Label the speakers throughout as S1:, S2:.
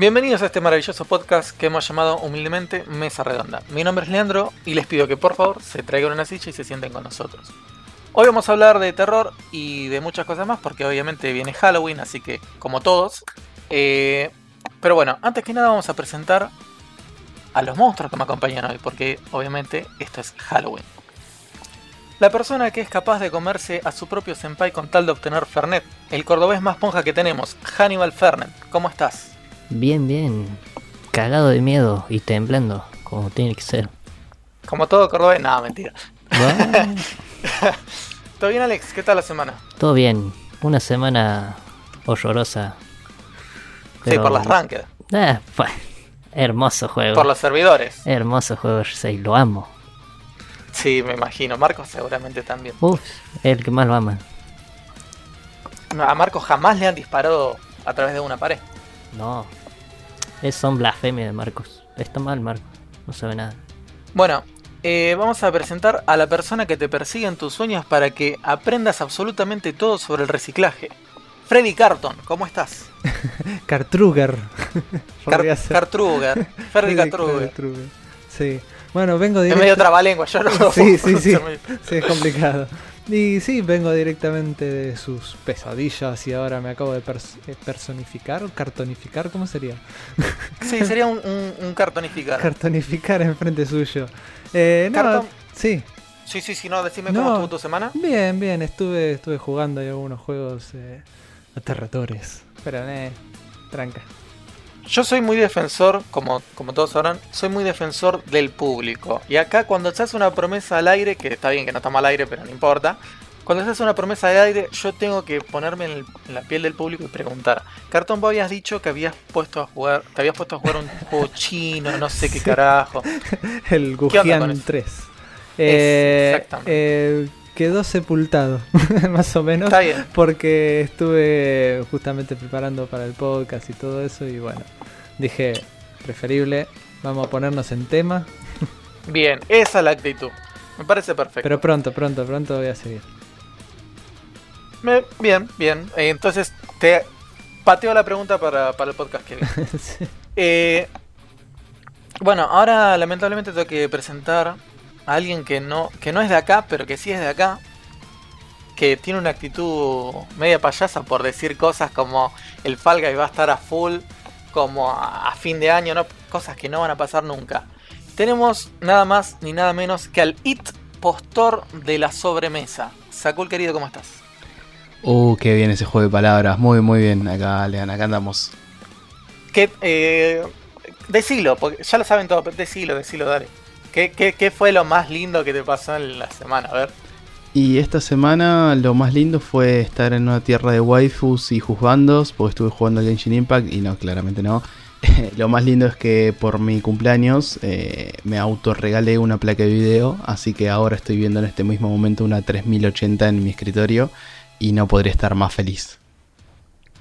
S1: Bienvenidos a este maravilloso podcast que hemos llamado humildemente Mesa Redonda. Mi nombre es Leandro y les pido que por favor se traigan una silla y se sienten con nosotros. Hoy vamos a hablar de terror y de muchas cosas más porque obviamente viene Halloween, así que como todos. eh, pero bueno, antes que nada vamos a presentar a los monstruos que me acompañan hoy porque obviamente esto es Halloween. La persona que es capaz de comerse a su propio senpai con tal de obtener Fernet, el cordobés más ponja que tenemos, Hannibal Fernet. ¿Cómo estás?
S2: Bien, bien. Cagado de miedo y temblando, como tiene que ser.
S1: Como todo cordobés, nada, mentira.
S2: Bueno,
S1: ¿Todo bien, Alex? ¿Qué tal la semana?
S2: todo bien. Una semana horrorosa.
S1: Sí, por las ranked,
S2: Ah, fue. Hermoso juego.
S1: por los servidores.
S2: Hermoso juego, 6, lo amo.
S1: Sí, me imagino. Marcos seguramente también.
S2: Uf, el que más lo ama.
S1: No, A Marcos jamás le han disparado a través de una pared.
S2: No. Es son blasfemia de Marcos. Está mal, Marcos. No sabe nada.
S1: Bueno, eh, vamos a presentar a la persona que te persigue en tus sueños para que aprendas absolutamente todo sobre el reciclaje. Freddy Carton, ¿cómo estás?
S3: Cartruger.
S1: Car. Cartruger. Freddy Cartruger.
S3: Cartruger. Sí. Bueno, vengo
S1: Es
S3: directo.
S1: medio trabalengua, yo no lo
S3: Sí, sí, sí. Sí, es complicado. Y sí, vengo directamente de sus pesadillas y ahora me acabo de pers- eh, personificar, cartonificar, ¿cómo sería?
S1: Sí, sería un, un, un cartonificar.
S3: Cartonificar enfrente suyo. Eh, no, sí.
S1: Sí, sí, sí, no, decime
S3: No.
S1: cómo estuvo tu semana.
S3: Bien, bien, estuve, estuve jugando ahí algunos juegos eh, aterradores. Pero, eh, tranca.
S1: Yo soy muy defensor, como, como todos sabrán, soy muy defensor del público. Y acá cuando se hace una promesa al aire, que está bien que no está mal aire, pero no importa. Cuando se hace una promesa al aire, yo tengo que ponerme en, el- en la piel del público y preguntar. Cartón, vos habías dicho que habías puesto a jugar, te habías puesto a jugar un juego chino, no sé qué carajo.
S3: El
S1: ¿Qué onda con
S3: Gujian
S1: eso?
S3: 3. Eh,
S1: exactamente.
S3: eh, quedó sepultado, más o menos.
S1: Está bien.
S3: Porque estuve justamente preparando para el podcast y todo eso. Y bueno, dije, preferible, vamos a ponernos en tema.
S1: Bien, esa es la actitud. Me parece perfecto.
S3: Pero pronto, pronto, pronto voy a seguir.
S1: Me- bien, bien. Eh, entonces te pateo la pregunta para, para el podcast que viene.
S3: Sí.
S1: Eh, bueno, ahora lamentablemente tengo que presentar a alguien que no, que no es de acá, pero que sí es de acá. Que tiene una actitud media payasa por decir cosas como el Fall Guy va a estar a full, como a, fin de año, ¿no? cosas que no van a pasar nunca. Tenemos nada más ni nada menos que al It Postor de la sobremesa. Sakul querido, ¿cómo estás?
S4: Uh, qué bien ese juego de palabras. Muy, muy bien. Acá, Lean, acá andamos.
S1: ¿Qué, eh, decilo, porque ya lo saben todo, pero decilo, decilo, dale. ¿Qué, qué, qué fue lo más lindo que te pasó en la semana? A ver.
S4: Y esta semana lo más lindo fue estar en una tierra de waifus y juzbandos, porque estuve jugando al Genshin Impact y no, claramente no. lo más lindo es que por mi cumpleaños eh, me autorregalé una placa de video, así que ahora estoy viendo en este mismo momento una 3080 en mi escritorio y no podría estar más feliz.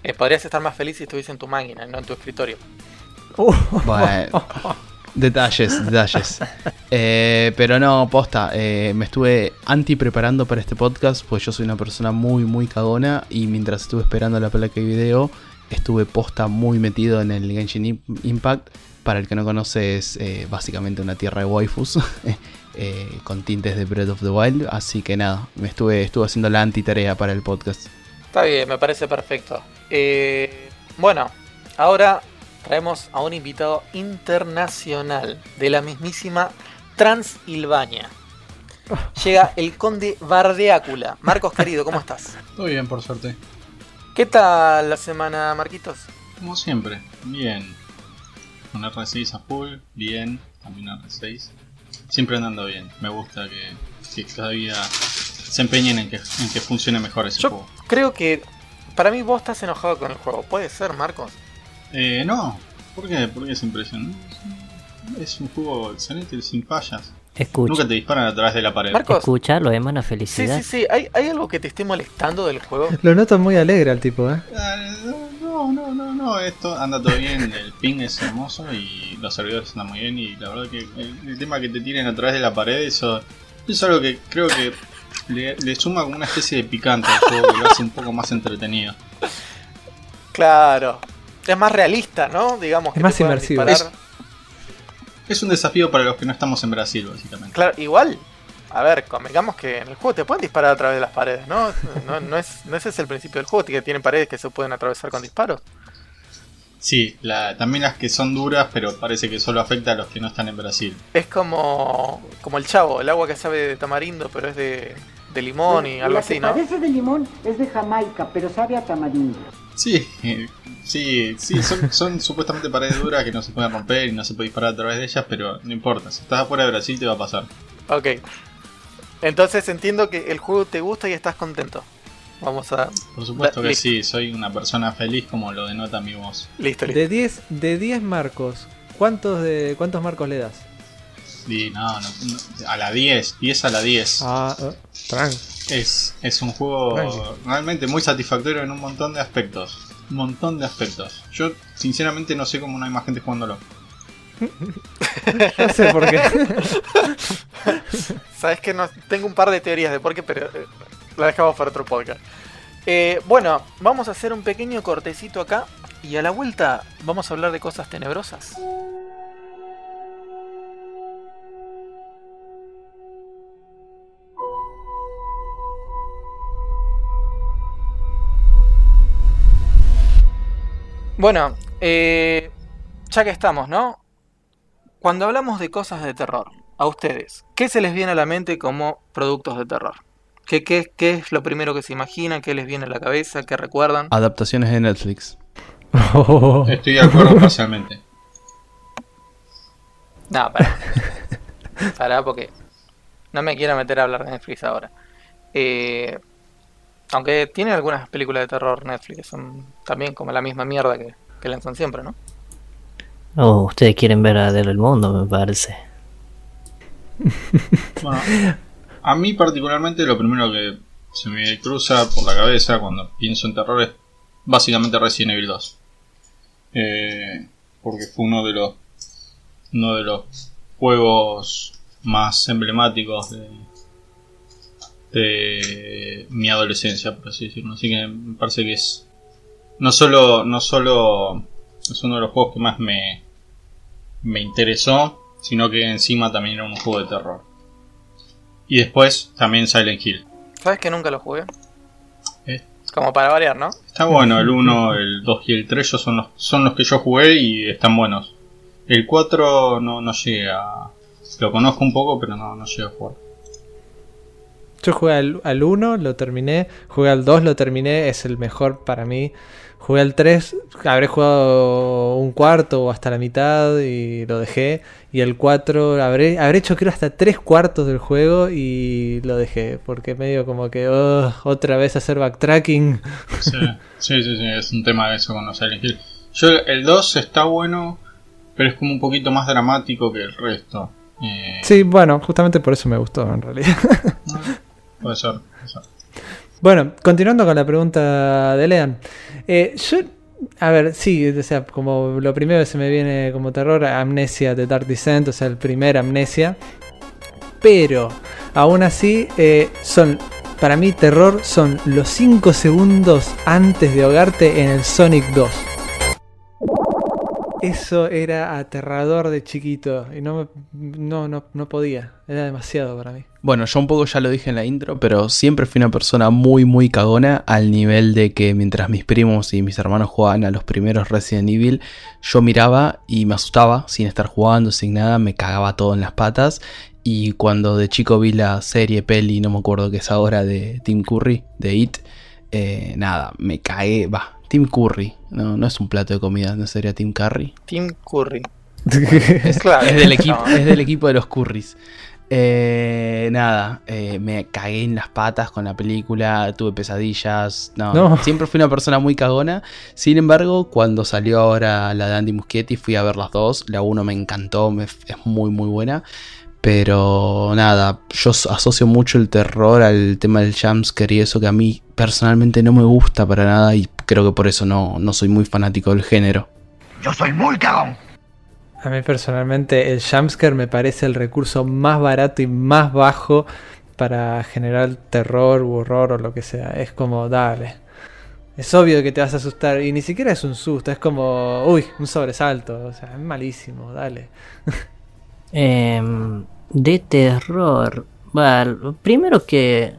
S1: Eh, podrías estar más feliz si estuviese en tu máquina, no en tu escritorio.
S3: Uh,
S4: Bueno, detalles, detalles. Eh, pero no, posta, eh, me estuve anti preparando para este podcast, pues yo soy una persona muy, muy cagona y mientras estuve esperando la placa de video, estuve posta muy metido en el Genshin Im- Impact. Para el que no conoce, es eh, básicamente una tierra de waifus. con tintes de Breath of the Wild, así que nada, me estuve, estuve haciendo la anti-tarea para el podcast.
S1: Está bien, me parece perfecto. Bueno, ahora traemos a un invitado internacional de la mismísima Transilvania. Llega el conde Bardeácula. Marcos querido, ¿cómo estás?
S5: Todo bien, por suerte.
S1: ¿Qué tal la semana, Marquitos?
S5: Como siempre, bien. Con R6 a full, bien. También R6. Siempre andando bien. Me gusta que, que cada día se empeñen en que, en que funcione mejor ese
S1: Yo
S5: juego.
S1: creo que para mí vos estás enojado con el juego. ¿Puede ser, Marcos?
S5: Eh, no. ¿Por qué? ¿Por qué esa impresión? Es un juego excelente, sin fallas.
S2: Escucha,
S5: Nunca te disparan a través de la pared.
S1: Marcos.
S2: escucha, lo emana
S1: Sí,
S2: felicidad.
S1: sí, sí. ¿Hay, ¿Hay algo que te esté molestando del juego?
S3: Lo noto muy alegre al tipo, ¿eh?
S5: Ah, No, no, no, no, esto anda todo bien, el ping es hermoso y los servidores andan muy bien y la verdad que el, el tema que te tiren a través de la pared, eso es algo que creo que le, le suma como una especie de picante al juego que lo hace un poco más entretenido.
S1: Claro. Es más realista, ¿no? Digamos.
S3: Es
S1: que
S3: más inmersivo.
S1: disparar.
S5: Es un desafío para los que no estamos en Brasil, básicamente.
S1: Claro, igual. A ver, convengamos que en el juego te pueden disparar a través de las paredes, ¿no? No, no es, no ese es el principio del juego, que tienen paredes que se pueden atravesar con disparos.
S5: Sí, la, también las que son duras, pero parece que solo afecta a los que no están en Brasil.
S1: Es como, como el chavo, el agua que sabe de tamarindo, pero es de, de limón y algo
S6: la
S1: así,
S6: que
S1: ¿no?
S6: parece de limón es de Jamaica, pero sabe a tamarindo.
S5: Sí, sí, sí, son, son supuestamente paredes duras que no se pueden romper y no se puede disparar a través de ellas, pero no importa, si estás afuera de Brasil te va a pasar.
S1: Ok. Entonces entiendo que el juego te gusta y estás contento. Vamos a...
S5: Por supuesto que
S1: listo.
S5: sí, soy una persona feliz como lo denota mi voz.
S1: Listo, listo.
S3: De 10, de 10 marcos, ¿cuántos, de, ¿cuántos marcos le das?
S5: Y no, no, no, a la 10, 10 a la 10.
S3: Ah, tranqui.
S5: Es, es un juego realmente muy satisfactorio en un montón de aspectos. Un montón de aspectos. Yo sinceramente no sé cómo no hay más gente jugándolo.
S3: No sé por qué.
S1: Sabes que no tengo un par de teorías de por qué, pero eh, la dejamos para otro podcast. Eh, bueno, vamos a hacer un pequeño cortecito acá y a la vuelta vamos a hablar de cosas tenebrosas. Bueno, eh, ya que estamos, ¿no? Cuando hablamos de cosas de terror, a ustedes, ¿qué se les viene a la mente como productos de terror? ¿Qué, qué, qué es lo primero que se imaginan? ¿Qué les viene a la cabeza? ¿Qué recuerdan?
S4: Adaptaciones de Netflix.
S5: Estoy de acuerdo parcialmente.
S1: No, pará. Pará, porque no me quiero meter a hablar de Netflix ahora. Eh, aunque tiene algunas películas de terror Netflix que son también como la misma mierda que, que lanzan siempre, ¿no?
S2: Oh, ustedes quieren ver a del mundo, me parece.
S5: Bueno, a mí particularmente lo primero que se me cruza por la cabeza cuando pienso en terror es básicamente Resident Evil 2. Eh, porque fue uno de los uno de los juegos más emblemáticos de, de mi adolescencia, por así decirlo. Así que me parece que es no solo no solo es uno de los juegos que más me me interesó, sino que encima también era un juego de terror. Y después también Silent Hill.
S1: ¿Sabes que nunca lo jugué?
S5: ¿Eh?
S1: Como para variar, ¿no?
S5: Está bueno, el 1, el 2 y el 3 yo son los, son los que yo jugué y están buenos. El 4 no, no llegué a... Lo conozco un poco, pero no, no llegué a jugar.
S3: Yo jugué al, al 1, lo terminé. Jugué al 2, lo terminé. Es el mejor para mí. Jugué al 3, habré jugado un cuarto o hasta la mitad y lo dejé. Y el 4, habré, habré hecho creo hasta tres cuartos del juego y lo dejé. Porque medio como que "Ugh, otra vez hacer backtracking.
S5: Sí, sí, sí, sí, es un tema de eso con los Silent Hill. Yo, el 2 está bueno, pero es como un poquito más dramático que el resto. Eh,
S3: Sí, bueno, justamente por eso me gustó en realidad. Bueno, continuando con la pregunta de Lean. Eh, yo, a ver, sí, o sea, como lo primero que se me viene como terror, Amnesia de Dark Descent, o sea, el primer Amnesia. Pero, aún así, eh, son, para mí, terror son los 5 segundos antes de ahogarte en el Sonic 2. Eso era aterrador de chiquito y no, no, no, no podía, era demasiado para mí.
S4: Bueno, yo un poco ya lo dije en la intro, pero siempre fui una persona muy, muy cagona al nivel de que mientras mis primos y mis hermanos jugaban a los primeros Resident Evil, yo miraba y me asustaba sin estar jugando, sin nada, me cagaba todo en las patas. Y cuando de chico vi la serie, peli, no me acuerdo qué es ahora, de Tim Curry, de It, eh, nada, me cagué, va, Tim Curry, no, no es un plato de comida, no sería Tim Curry.
S1: Tim Curry.
S4: Es,
S1: Claro.
S4: es del equipo,
S1: No.
S4: es del equipo de los Currys. Eh, nada, eh, me cagué en las patas con la película, tuve pesadillas. No,
S3: No.
S4: siempre fui una persona muy cagona. Sin embargo, cuando salió ahora la de Andy Muschietti, fui a ver las dos. La uno me encantó, me- es muy, muy buena. Pero nada, yo so- asocio mucho el terror al tema del jumpscare y eso que a mí personalmente no me gusta para nada y creo que por eso no, no soy muy fanático del género.
S3: A mí personalmente el jumpscare me parece el recurso más barato y más bajo para generar terror u horror o lo que sea. Es como, dale. Es obvio que te vas a asustar y ni siquiera es un susto, es como, uy, un sobresalto. O sea, es malísimo, dale.
S2: Em, de terror. Bueno, primero que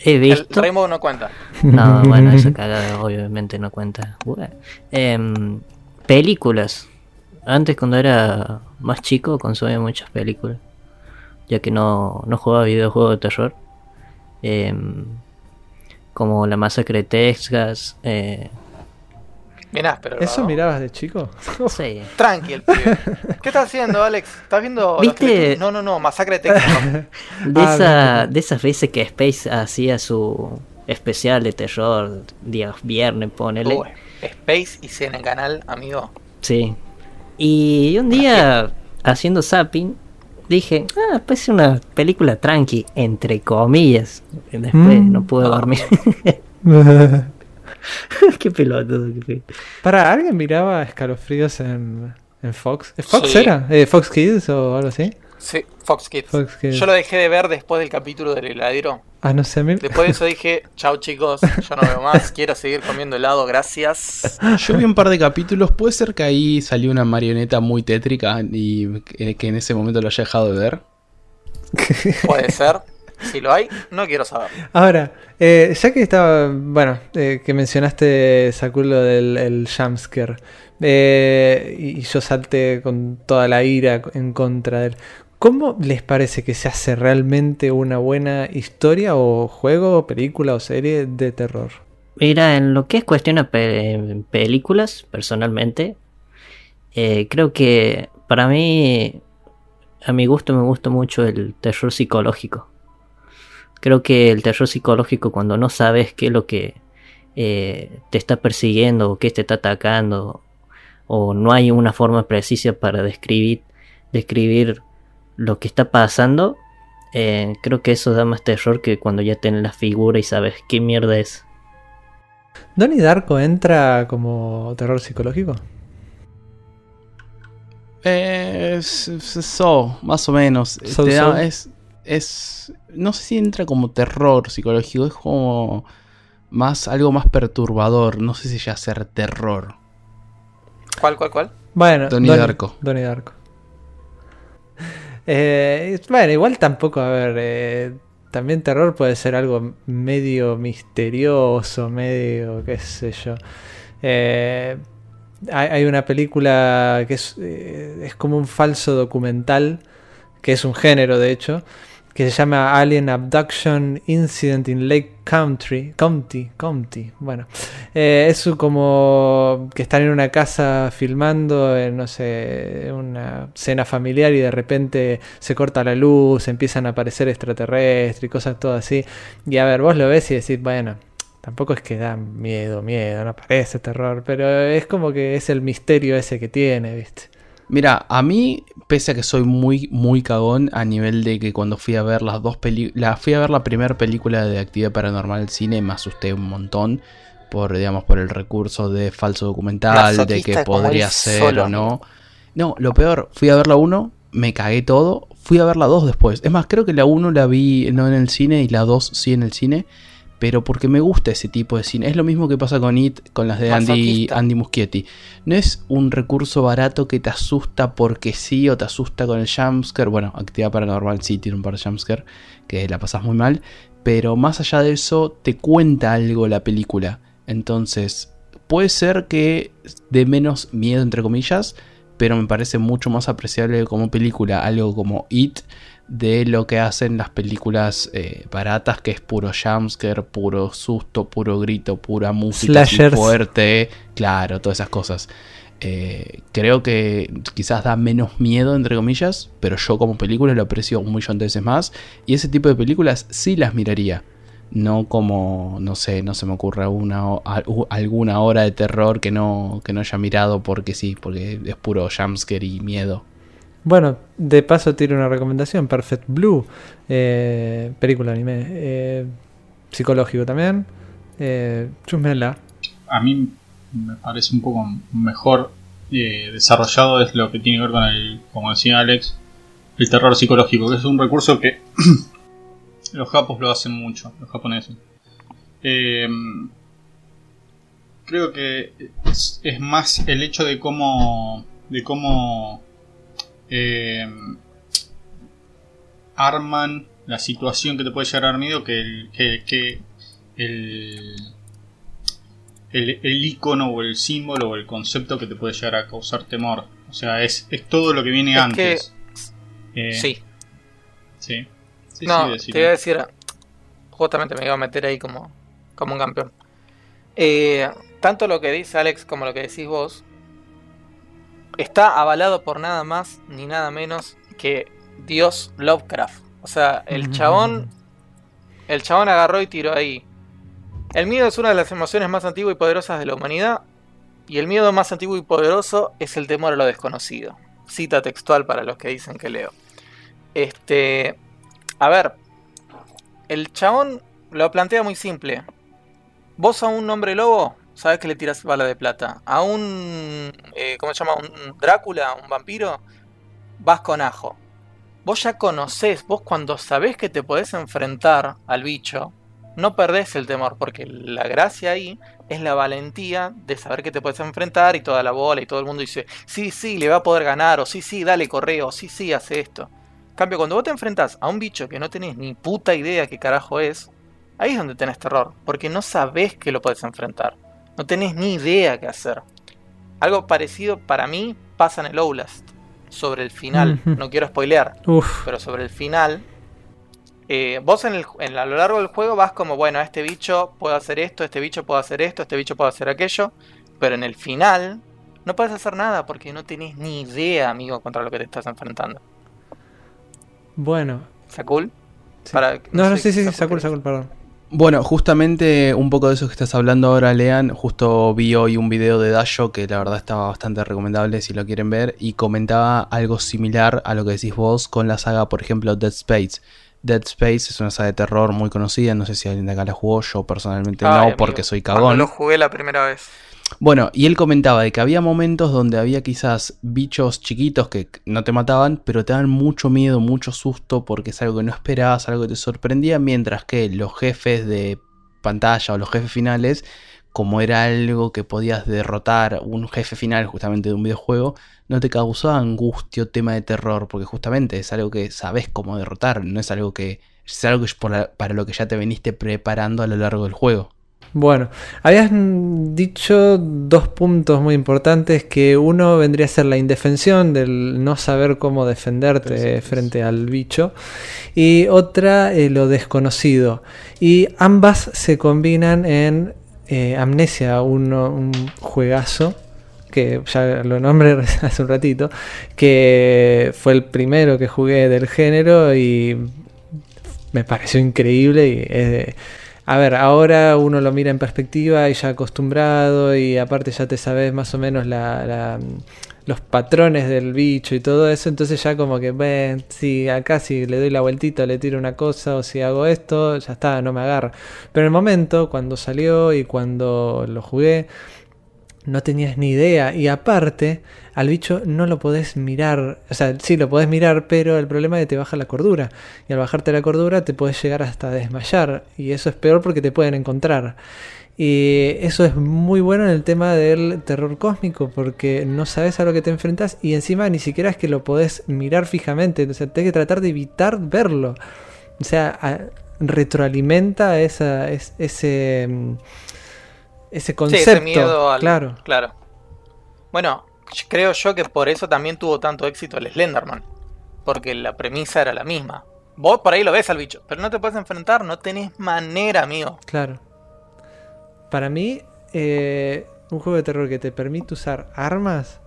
S2: he
S1: El
S2: visto.
S1: Rainbow no cuenta.
S2: No, bueno, esa cagada obviamente no cuenta. Bueno, em, películas. Antes cuando era más chico consumía muchas películas. Ya que no, no jugaba videojuegos de terror. Em, como La Masacre de Texas. Eh,
S1: Bien áspero.
S3: ¿Eso
S1: ¿no?
S3: mirabas de chico?
S2: sí.
S1: Tranqui, el pibe. ¿Qué estás haciendo, Alex? ¿Estás viendo
S2: ¿Viste?
S1: No, no, no, Masacre de Texas.
S2: De,
S3: Ah,
S2: esa, de esas veces que Space hacía su especial de terror, día viernes, ponele.
S1: Uy, Space y cena en canal, amigo.
S2: Sí. Y un día, haciendo zapping, dije, ah, pues una película tranqui, entre comillas. Y después
S3: Mm.
S2: no pude dormir. qué pelotudo, qué pe-
S3: ¿Para alguien miraba escalofríos en, en Fox? ¿Fox
S1: Sí.
S3: era? Eh, ¿Fox Kids o algo así?
S1: Sí, Fox Kids.
S3: Fox Kids.
S1: Yo lo dejé de ver después del capítulo del heladero.
S3: Ah, no sé, a mí-
S1: Después de eso dije, chao chicos, yo no veo más, quiero seguir comiendo helado, gracias.
S4: Yo vi un par de capítulos, puede ser que ahí salió una marioneta muy tétrica y que que en ese momento lo haya dejado de ver.
S1: Puede ser. Si lo hay, no quiero saber.
S3: Ahora, eh, ya que estaba, bueno, eh, que mencionaste, Sakulo, del el jumpscare, eh, y y yo salté con toda la ira en contra de él. ¿Cómo les parece que se hace realmente una buena historia o juego, película o serie de terror?
S2: Mira, en lo que es cuestión a pe- películas, personalmente, eh, creo que para mí, a mi gusto, me gusta mucho el terror psicológico. Creo que el terror psicológico, cuando no sabes qué es lo que eh, te está persiguiendo o qué te está atacando, o no hay una forma precisa para describir, describir lo que está pasando, eh, creo que eso da más terror que cuando ya tienes la figura y sabes qué mierda es.
S3: ¿Donnie Darko entra como terror psicológico?
S4: Eh, es- es- so, más o menos.
S3: So,
S4: Te da-
S3: so.
S4: es, es. No sé si entra como terror psicológico, es como. Más, algo más perturbador. No sé si ya ser terror.
S1: ¿Cuál, cuál, cuál?
S3: Bueno,
S4: Donnie Darko.
S3: Donnie Darko. Eh, bueno, igual tampoco, a ver, eh, también terror puede ser algo medio misterioso, medio, qué sé yo. Eh, hay, hay una película que es, eh, es como un falso documental, que es un género de hecho, que se llama Alien Abduction Incident in Lake Country, County, County, bueno. Eh, es como que están en una casa filmando, en, no sé, una cena familiar y de repente se corta la luz, empiezan a aparecer extraterrestres y cosas todo así. Y a ver, vos lo ves y decís, bueno, tampoco es que da miedo, miedo, no parece terror, pero es como que es el misterio ese que tiene, ¿viste?
S4: Mira, a mí, pese a que soy muy, muy cagón, a nivel de que cuando fui a ver las dos películas, fui a ver la primera película de actividad paranormal al cine, me asusté un montón por, digamos, por el recurso de falso documental, de que podría ser
S1: solo,
S4: o no. No, lo peor, fui a ver la 1, me cagué todo, fui a ver la 2 después. Es más, creo que la 1 la vi no en el cine y la 2 sí en el cine, pero porque me gusta ese tipo de cine. Es lo mismo que pasa con It, con las de Andy. Andy Muschietti. No es un recurso barato que te asusta porque sí o te asusta con el jumpscare. Bueno, actividad paranormal sí tiene un par de jumpscare que la pasas muy mal. Pero más allá de eso, te cuenta algo la película. Entonces, puede ser que dé menos miedo, entre comillas, pero me parece mucho más apreciable como película algo como It de lo que hacen las películas eh, baratas, que es puro jumpscare, puro susto, puro grito, pura música fuerte, claro, todas esas cosas. Eh, creo que quizás da menos miedo, entre comillas, pero yo como película lo aprecio un millón de veces más. Y ese tipo de películas sí las miraría. No como, no sé, no se me ocurre una, alguna hora de terror que no, que no haya mirado porque sí, porque es puro jumpscare y miedo.
S3: Bueno, de paso tiene una recomendación, Perfect Blue, eh, película anime, eh, psicológico también, eh, chusmenla.
S5: A mí me parece un poco mejor eh, desarrollado es lo que tiene que ver con el, como decía Alex, el terror psicológico, que es un recurso que Los japos lo hacen mucho, los japoneses. Eh, creo que es, es más el hecho de cómo. de cómo. Eh, arman la situación que te puede llegar a dar miedo que el. que, que el el, el icono o el símbolo o el concepto que te puede llegar a causar temor. O sea, es, es todo lo que viene
S1: Es
S5: antes. Eh,
S1: Sí.
S5: Sí. Sí,
S1: no,
S5: sí,
S1: te iba a decir. Justamente me iba a meter ahí como, como un campeón. Eh, tanto lo que dice Alex como lo que decís vos está avalado por nada más ni nada menos que Dios Lovecraft. O sea, el chabón. El chabón agarró y tiró ahí. El miedo es una de las emociones más antiguas y poderosas de la humanidad. Y el miedo más antiguo y poderoso es el temor a lo desconocido. Cita textual para los que dicen que leo. Este. A ver. El chabón lo plantea muy simple. Vos a un hombre lobo, sabes que le tiras bala de plata. A un. eh, ¿Cómo se llama? Un Drácula, un vampiro, vas con ajo. Vos ya conocés, vos cuando sabés que te podés enfrentar al bicho, no perdés el temor, porque la gracia ahí es la valentía de saber que te puedes enfrentar y toda la bola y todo el mundo dice, sí, sí, le va a poder ganar, o sí, sí, dale correo, o sí, sí, hace esto. Cambio, cuando vos te enfrentás a un bicho que no tenés ni puta idea qué carajo es, ahí es donde tenés terror, porque no sabés que lo podés enfrentar, no tenés ni idea qué hacer. Algo parecido para mí pasa en el Outlast, sobre el final, no quiero spoilear,
S3: Uf,
S1: pero sobre el final, eh, vos en el, en, a lo largo del juego vas como, bueno, este bicho puede hacer esto, este bicho puede hacer esto, este bicho puede hacer aquello, pero en el final no puedes hacer nada porque no tenés ni idea, amigo, contra lo que te estás enfrentando.
S3: bueno.
S1: Para-
S3: no, no,
S1: sé
S3: sí, sí, sí,
S1: querés.
S3: Sakura, perdón.
S4: Bueno, justamente un poco de eso que estás hablando ahora, Lean. Justo vi hoy un video de Dasho que la verdad estaba bastante recomendable si lo quieren ver. Y comentaba algo similar a lo que decís vos con la saga, por ejemplo, Dead Space. Dead Space es una saga de terror muy conocida. No sé si alguien de acá la jugó. Yo personalmente
S1: Ay,
S4: no,
S1: amigo,
S4: porque soy
S1: cuando
S4: cagón.
S1: lo jugué la primera vez.
S4: Bueno, y él comentaba de que había momentos donde había quizás bichos chiquitos que no te mataban, pero te daban mucho miedo, mucho susto, porque es algo que no esperabas, algo que te sorprendía, mientras que los jefes de pantalla o los jefes finales, como era algo que podías derrotar, un jefe final justamente de un videojuego, no te causaba angustia o tema de terror, porque justamente es algo que sabes cómo derrotar, no es algo que es algo para lo que ya te veniste preparando a lo largo del juego.
S3: Bueno, habías dicho dos puntos muy importantes, que uno vendría a ser la indefensión del no saber cómo defenderte frente al bicho y otra eh, lo desconocido. Y ambas se combinan en eh, Amnesia, uno- un juegazo que ya lo nombré hace un ratito, que fue el primero que jugué del género y me pareció increíble y es de- a ver, ahora uno lo mira en perspectiva y ya acostumbrado y aparte ya te sabes más o menos la, la- los patrones del bicho y todo eso, entonces ya como que, ven, si acá si le doy la vueltita le tiro una cosa o si hago esto, ya está, no me agarra. Pero en el momento, cuando salió y cuando lo jugué, no tenías ni idea. Y aparte, al bicho no lo podés mirar. O sea, sí lo podés mirar, pero el problema es que te baja la cordura. Y al bajarte la cordura te puedes llegar hasta desmayar. Y eso es peor porque te pueden encontrar. Y eso es muy bueno en el tema del terror cósmico, porque no sabes a lo que te enfrentas y encima ni siquiera es que lo podés mirar fijamente. O sea, tenés que tratar de evitar verlo. O sea, retroalimenta esa, es- ese, ese
S1: Sí,
S3: concepto.
S1: ese miedo al.
S3: Claro.
S1: Claro. Bueno, creo yo que por eso también tuvo tanto éxito el Slenderman. Porque la premisa era la misma. Vos por ahí lo ves al bicho, pero no te puedes enfrentar, no tenés manera, amigo.
S3: Claro. Para mí, eh, un juego de terror que te permite usar armas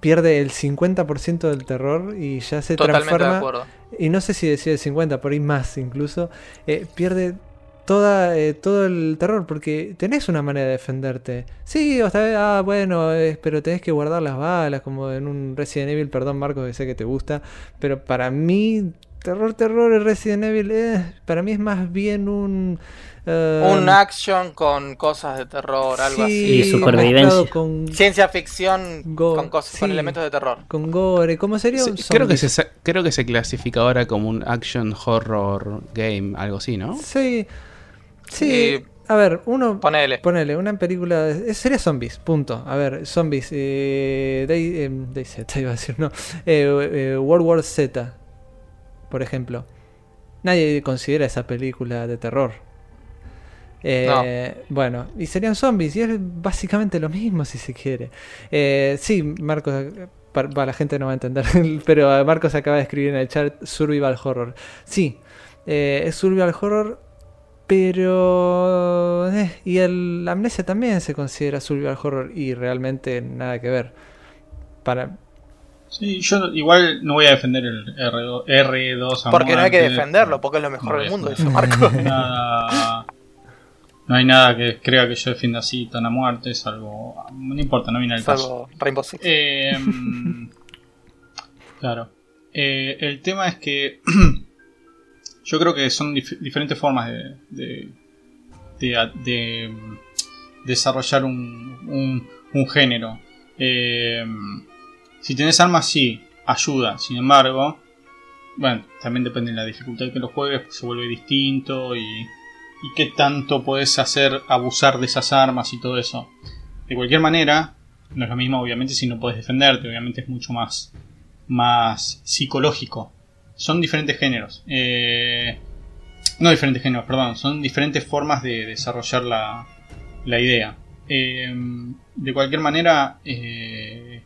S3: pierde el 50% del terror y ya se
S1: Totalmente de
S3: transforma.
S1: acuerdo.
S3: Y no sé si decía el 50, por ahí más incluso. eh, pierde toda, eh, todo el terror porque tenés una manera de defenderte. Sí, o sea, ah, bueno, eh, pero tenés que guardar las balas como en un Resident Evil, perdón Marco, que sé que te gusta. Pero para mí terror, terror, el Resident Evil, eh, para mí es más bien un... eh,
S1: Un action con cosas de terror, algo
S3: sí,
S2: Y supervivencia.
S3: Con,
S1: así. Ciencia ficción
S3: Go-
S1: con, cosas, con
S3: sí.
S1: elementos de terror.
S3: con gore, ¿cómo sería?
S4: Sí,
S3: un
S4: creo, que se, creo que se clasifica ahora como un action horror game, algo así, ¿no?
S3: Sí, sí.
S1: Eh,
S3: a ver, uno...
S1: Ponele.
S3: Ponele, una película. Sería zombies, punto. A ver, zombies. Eh, Day, eh, Day Z, iba a decir, no. Eh, eh, World War Z, por ejemplo. Nadie considera esa película de terror. Eh, Bueno, y serían zombies, y es básicamente lo mismo si se quiere. Eh, sí, Marcos, eh, pa- pa- la gente no va a entender, pero Marcos acaba de escribir en el chat Survival Horror. Sí, eh, es Survival Horror, pero... eh, y el Amnesia también se considera Survival Horror y realmente nada que ver. Para,
S5: Sí, yo igual no voy a defender el R2, R2 a
S1: Porque no hay que defenderlo, porque es lo mejor
S5: No
S1: del mundo, dice
S5: defender.
S1: Marco.
S5: Nada- no hay nada que crea que yo defienda así tan a muerte, salvo... No importa, no viene el caso.
S1: Salvo Rainbow Six.
S5: Eh, claro. Eh, el tema es que yo creo que son dif- diferentes formas de, de, de- mm, desarrollar un, género. Eh, si tenés armas, sí, ayuda. Sin embargo, bueno, también depende de la dificultad que lo juegues, pues se vuelve distinto y, y qué tanto puedes hacer abusar de esas armas y todo eso. De cualquier manera, no es lo mismo, obviamente, si no puedes defenderte. Obviamente es mucho más, más psicológico. Son diferentes géneros. Eh, no diferentes géneros, perdón. Son diferentes formas de desarrollar la, la idea. Eh, de cualquier manera, eh,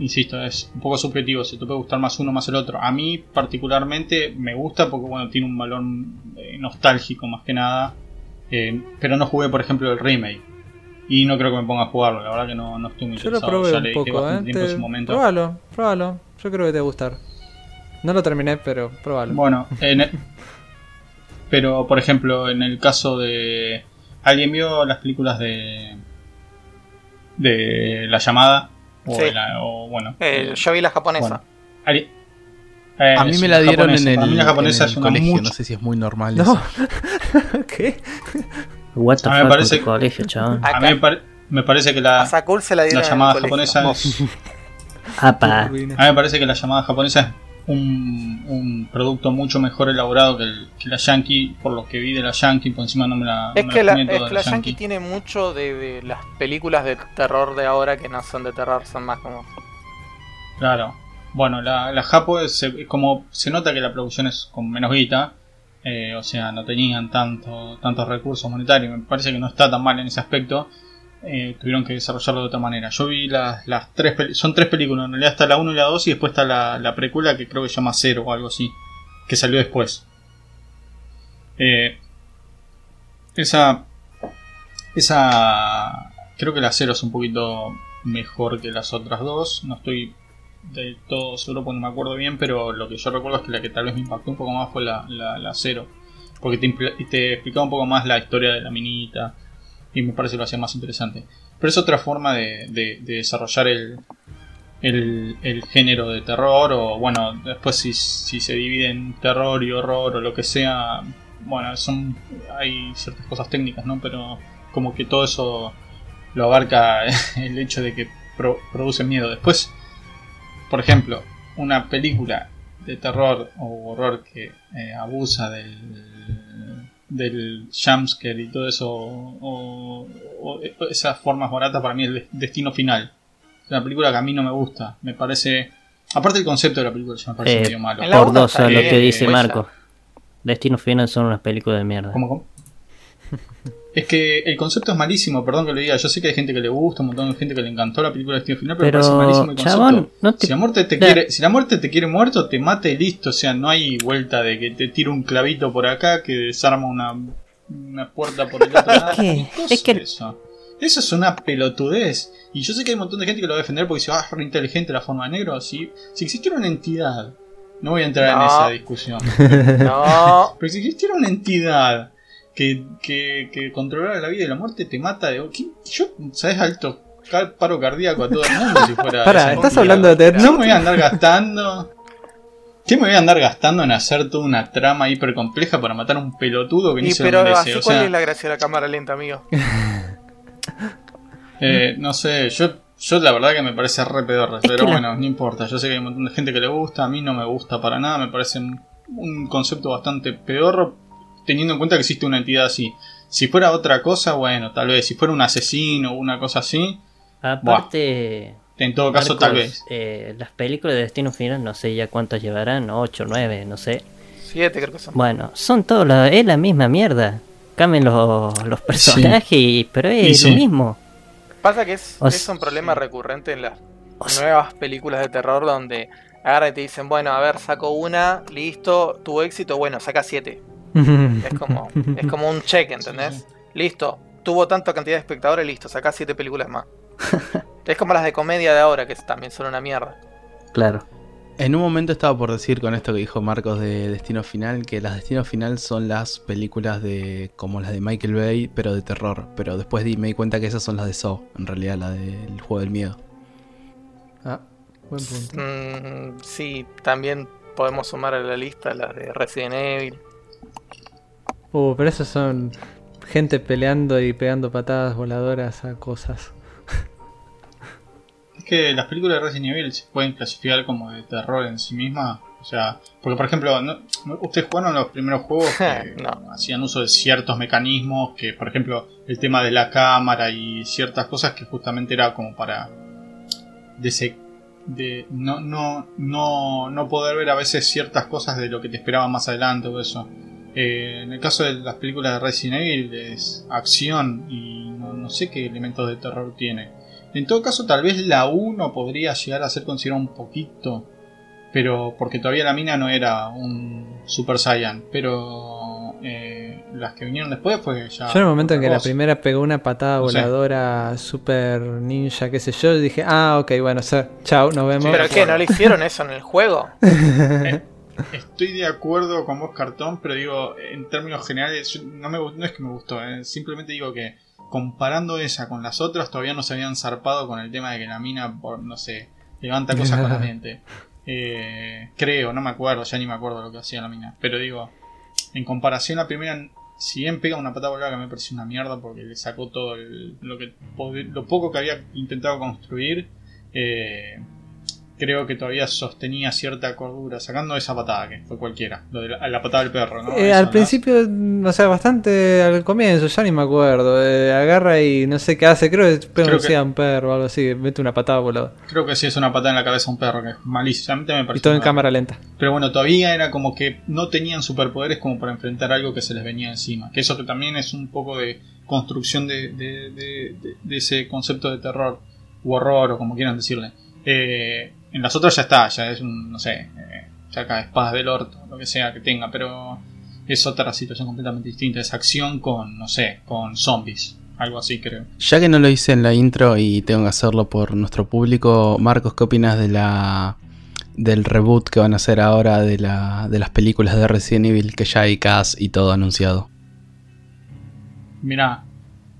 S5: insisto, es un poco subjetivo. Se te puede gustar más uno más el otro. A mí, particularmente, me gusta porque bueno, tiene un valor eh, nostálgico más que nada. Eh, pero no jugué, por ejemplo, el remake. Y no creo que me ponga a jugarlo, la verdad que no, no estoy muy
S3: yo lo
S5: interesado.
S3: un poco,
S5: bastante
S3: ¿eh?
S5: tiempo en su momento.
S3: Probalo, probalo. Yo creo que te va a gustar. No lo terminé, pero probalo.
S5: Bueno, en el- pero por ejemplo, en el caso de. ¿Alguien vio las películas de. de La llamada? O,
S1: Sí.
S5: de la- o, bueno.
S1: Eh, yo vi la japonesa.
S5: bueno. Ali- eh,
S4: A mí me la dieron en
S5: japonesa.
S4: el,
S5: la japonesa
S4: en el
S5: es
S4: colegio,
S5: mucho-
S4: no sé si es muy normal
S3: no.
S4: eso.
S3: ¿Qué?
S2: What the
S5: A mí me
S2: fuck
S5: parece-
S2: tu colegio, chaval.
S5: A mí me, pare- me parece que la,
S1: A Sakul se la dieron
S5: la
S1: en el
S5: llamada japonesa es.
S2: Apa.
S5: A mí me parece que la llamada japonesa es un, un producto mucho mejor elaborado que, el- que la Yankee, por lo que vi de la Yankee, por encima no me la.
S1: Es
S5: no
S1: que la, es que la Yankee tiene mucho de, de las películas de terror de ahora que no son de terror, son más como...
S5: Claro. Bueno, la, la Japo es, como se nota que la producción es con menos guita, eh, o sea, no tenían tanto, tantos recursos monetarios, me parece que no está tan mal en ese aspecto, eh, tuvieron que desarrollarlo de otra manera. Yo vi las, tres, son tres películas, en realidad está la 1 y la 2 y después está la, la precuela que creo que se llama Cero o algo así, que salió después. Eh, esa, esa, creo que la Cero es un poquito mejor que las otras dos, no estoy del todo seguro porque no me acuerdo bien, pero lo que yo recuerdo es que la que tal vez me impactó un poco más fue la, la, cero. Porque te explicaba un poco más la historia de la minita y me parece que lo hacía más interesante. Pero es otra forma de, de- de desarrollar el, el, género de terror o bueno, después si, si se divide en terror y horror o lo que sea, bueno, son hay ciertas cosas técnicas, ¿no? Pero como que todo eso lo abarca el hecho de que pro- produce miedo. Después por ejemplo, una película de terror o horror que eh, abusa del, del jumpscare y todo eso, o, o- o esas formas baratas, para mí es el destino final. Es una película que a mí no me gusta. Me parece. Aparte, el concepto de la película ya me parece
S2: Eh,
S5: medio malo.
S2: Por dos a lo que dice Marco. Destino Final son unas películas de mierda.
S5: ¿Cómo, cómo? Es que el concepto es malísimo, perdón que lo diga. Yo sé que hay gente que le gusta, un montón de gente que le encantó la película de Destino Final, pero,
S2: Pero,
S5: parece malísimo el concepto.
S2: chabón, no te-
S5: si, la muerte te quiere, si la muerte te quiere muerto, te mata y listo. O sea, no hay vuelta de que te tira un clavito por acá, que desarma una, una puerta por el otro lado.
S2: ¿Qué?
S5: ¿Qué cosa
S2: Es que-
S5: eso? Eso es una pelotudez. Y yo sé que hay un montón de gente que lo va a defender porque dice, ah, es re inteligente la forma de negro. Si, si existiera una entidad, no voy a entrar en esa discusión.
S1: No,
S5: Pero si existiera una entidad que, que, que controlara la vida y la muerte, te mata de. ¿Qué? Yo, ¿sabes? Alto paro cardíaco a todo el mundo si fuera.
S3: Pará, ¿estás hablando de Death
S5: No
S3: Note?
S5: me voy a andar gastando. ¿Qué me voy a andar gastando en hacer toda una trama hiper compleja para matar a un pelotudo que ni se
S1: pero
S5: lo
S1: así cuál
S5: sea,
S1: es la gracia de la cámara lenta, amigo.
S5: eh, no sé, yo, yo la verdad que me parece re pedorro,
S2: Es
S5: pero
S2: la-
S5: bueno, no importa. Yo sé que hay un montón de gente que le gusta, a mí no me gusta para nada, me parece un, un concepto bastante pedorro, teniendo en cuenta que existe una entidad así. Si fuera otra cosa, bueno, tal vez. Si fuera un asesino o una cosa así,
S2: Aparte,
S5: en todo caso, tal vez.
S2: eh, las películas de Destino Final, no sé ya cuántas llevarán, 8, 9, no sé.
S1: Siete creo que son.
S2: Bueno, son todos la, es la misma mierda. Cambian los, los personajes, pero es
S5: sí.
S2: lo mismo.
S1: Pasa que es,
S2: O
S1: es un problema recurrente en las
S2: O sea-
S1: nuevas películas de terror donde agarran y te dicen, bueno, a ver, saco una, listo, tuvo éxito, bueno, saca siete. Es como, es como un check, ¿entendés? Listo, tuvo tanta cantidad de espectadores, listo, saca siete películas más. es como las de comedia de ahora, que también son una mierda.
S2: Claro.
S4: En un momento estaba por decir con esto que dijo Marcos de Destino Final, que las Destino Final son las películas de como las de Michael Bay, pero de terror. Pero después di- me di cuenta que esas son las de Saw, en realidad la del juego del miedo.
S3: Ah, buen punto.
S1: Mm, sí, también podemos sumar a la lista las de Resident Evil.
S3: Uh, pero esos son gente peleando y pegando patadas voladoras a cosas.
S5: Es que las películas de Resident Evil se pueden clasificar como de terror en sí mismas. O sea, porque por ejemplo, ¿no? ustedes jugaron los primeros juegos que
S1: No.
S5: hacían uso de ciertos mecanismos, que por ejemplo el tema de la cámara y ciertas cosas que justamente era como para dese- de no, no, no, no poder ver a veces ciertas cosas de lo que te esperaba más adelante o eso. Eh, en el caso de las películas de Resident Evil es acción y no, no sé qué elementos de terror tiene. En todo caso, tal vez la 1 podría llegar a ser considerada un poquito. Pero porque todavía la mina no era un Super Saiyan. Pero eh, las que vinieron después fue ya.
S3: Yo en el momento en que la primera pegó una patada
S5: No sé.
S3: voladora super ninja, qué sé yo, dije, ah, ok, bueno, chao, nos vemos.
S1: ¿Pero qué? ¿No le hicieron eso en el juego?
S5: Eh, Estoy de acuerdo con vos, Cartón, pero digo, en términos generales, no, me, no es que me gustó, eh, simplemente digo que comparando esa con las otras, todavía no se habían zarpado con el tema de que la mina, por, no sé, levanta cosas con la mente. Eh, creo, no me acuerdo, ya ni me acuerdo lo que hacía la mina. Pero digo, en comparación la primera, si bien pega una patada volada que me pareció una mierda porque le sacó todo el- lo, que, lo poco que había intentado construir, eh, creo que todavía sostenía cierta cordura, sacando esa patada que fue cualquiera, lo de la, la patada del perro, ¿no?
S3: Eh, al
S5: ¿no?
S3: principio, o sea, bastante al comienzo, ya ni me acuerdo. eh, agarra y no sé qué hace, creo que
S5: Creo que-
S3: sea un perro o algo así, mete una patada voladora.
S5: Creo que sí es una patada en la cabeza a un perro, que es malísimo. A mí también me
S3: Y
S5: pareció
S3: todo en cámara lenta.
S5: Pero bueno, todavía era como que no tenían superpoderes como para enfrentar algo que se les venía encima. Que eso que también es un poco de construcción de, de- de- de- de ese concepto de terror u horror o como quieran decirle. Eh, en las otras ya está, ya es un, no sé, eh, saca espadas del orto, lo que sea que tenga, pero es otra situación completamente distinta. Es acción con, no sé, con zombies. Algo así creo.
S4: Ya que no lo hice en la intro y tengo que hacerlo por nuestro público, Marcos, ¿qué opinas de la del reboot que van a hacer ahora de, la, de las películas de Resident Evil que ya hay cast y todo anunciado?
S5: Mira,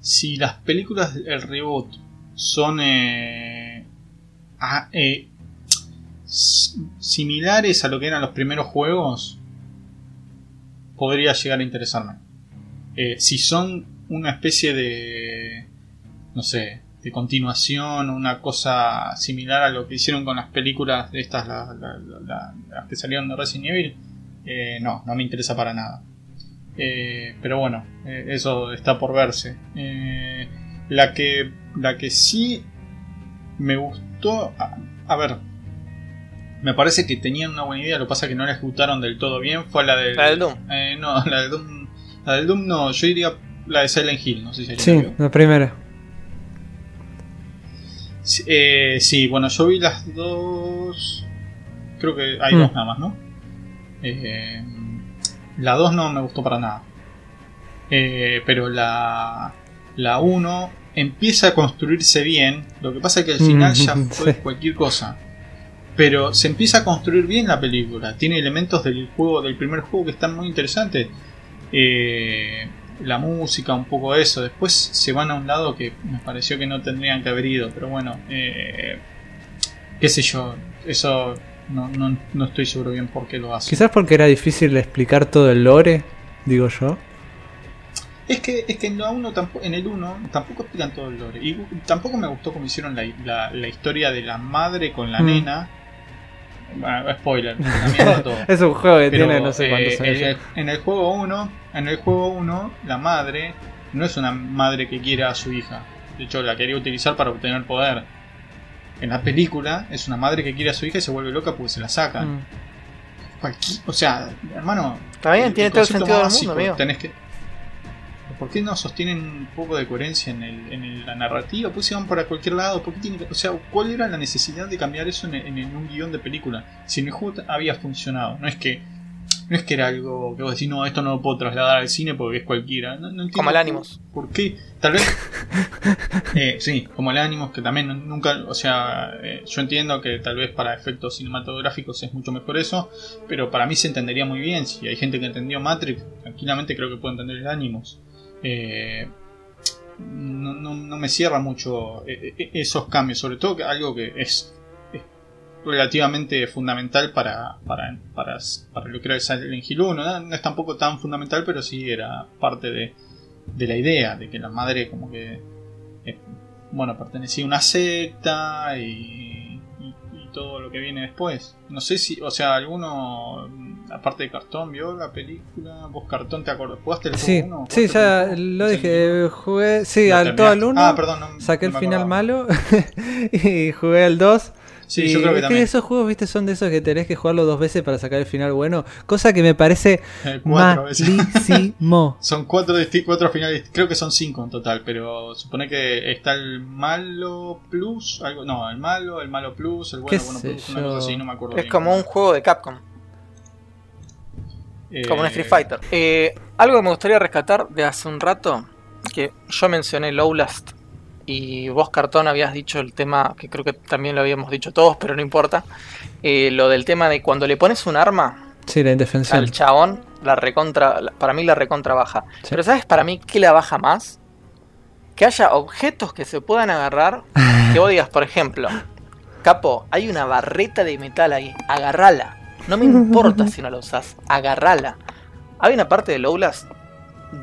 S5: si las películas del reboot son eh, ah, eh, similares a lo que eran los primeros juegos, podría llegar a interesarme. Eh, si son una especie de, no sé, de continuación, una cosa similar a lo que hicieron con las películas de estas, la- la- la- la- las que salieron de Resident Evil, eh, no, no me interesa para nada. Eh, pero bueno, eso está por verse. La que la que sí me gustó, a ver, me parece que tenían una buena idea, lo que pasa es que no la ejecutaron del todo bien, fue la del,
S1: La del Doom.
S5: Eh, no, la del Doom, la del Doom no, yo diría la de Silent Hill, no sé si
S3: Sí,
S5: la
S3: primera.
S5: Sí, eh, sí, bueno, yo vi las dos. Creo que hay
S3: Mm.
S5: dos nada más, ¿no? Eh, la 2 no me gustó para nada. Eh, pero la. La 1 empieza a construirse bien. Lo que pasa es que al final ya
S3: Mm,
S5: fue
S3: sí.
S5: cualquier cosa. Pero se empieza a construir bien la película. Tiene elementos del juego, del primer juego que están muy interesantes. Eh, la música, un poco eso. Después se van a un lado que me pareció que no tendrían que haber ido. Pero bueno, eh, qué sé yo. Eso No, no, no estoy seguro bien por qué lo hace.
S3: Quizás porque era difícil explicar todo el lore, digo yo.
S5: Es que, es que en, la uno en el 1 tampoco explican todo el lore. Y tampoco me gustó como hicieron la, la- la historia de la madre con la
S3: Mm.
S5: nena. Bueno, spoiler, mierda todo.
S3: Es un juego que
S5: Pero,
S3: tiene no sé
S5: eh,
S3: cuántos años.
S5: en, el, el juego 1, en el juego 1, la madre no es una madre que quiera a su hija. De hecho, la quería utilizar para obtener poder. En la película es una madre que quiere a su hija y se vuelve loca porque se la sacan.
S3: Mm.
S5: O sea, hermano.
S1: Está bien, tiene todo el sentido del mundo, amigo.
S5: tenés que- ¿Por qué no sostienen un poco de coherencia en, el- en el- la narrativa? Pues se van para cualquier lado. ¿Por qué tiene o sea, ¿cuál era la necesidad de cambiar eso en, un guion de película? Si en el juego había funcionado. No es que no es que era algo que vos decís, no, esto no lo puedo trasladar al cine porque es cualquiera. No,
S1: Como el
S5: por-
S1: Animus.
S5: ¿Por qué? Tal vez. Eh, sí, como el Animus, que también nunca. O sea, eh, yo entiendo que tal vez para efectos cinematográficos es mucho mejor eso, pero para mí se entendería muy bien. Si hay gente que entendió Matrix, tranquilamente creo que puede entender el Animus. Eh, no, me cierra mucho eh, eh, esos cambios, sobre todo que algo que es, relativamente fundamental para, para, para, para lo que era el Silent Hill 1. ¿no? Es tampoco tan fundamental, pero sí era parte de, de la idea de que la madre como que bueno pertenecía a una secta y, y- todo lo que viene después no sé si o sea alguno aparte de cartón vio la película vos cartón te acuerdas jugaste el
S3: Sí,
S5: 1?
S3: sí, ya lo dije. Jugué, sí, al todo al 1.
S5: ah perdón no-
S3: Saqué
S5: no
S3: el final malo y jugué al 2.
S5: sí
S3: Y
S5: yo creo que
S3: es
S5: también
S3: esos juegos, viste, son de esos que tenés que jugarlo dos veces para sacar el final bueno. Cosa que me parece
S5: Eh, cuatro veces.
S3: malísimo.
S5: Son cuatro, cuatro finales, creo que son cinco en total, pero supone que está el malo plus, algo, no, el malo, el malo plus, el bueno,
S3: ¿Qué
S5: bueno plus, una
S3: yo?
S5: cosa así, no me acuerdo.
S1: Es
S5: bien.
S1: como un juego de Capcom, como un Street Fighter. Eh, algo que me gustaría rescatar de hace un rato, que yo mencioné Lowlast y vos Cartón habías dicho el tema, que creo que también lo habíamos dicho todos, pero no importa, eh, lo del tema de cuando le pones un arma
S3: Sí, la indefensión.
S1: al chabón, la recontra, la- para mí la recontra baja.
S3: Sí.
S1: Pero ¿sabes para mí qué la baja más? Que haya objetos que se puedan agarrar, que vos digas, por ejemplo, Capo, hay una barreta de metal ahí, agarrala. No me importa si no la usás, agarrala. Hay una parte de Lowlas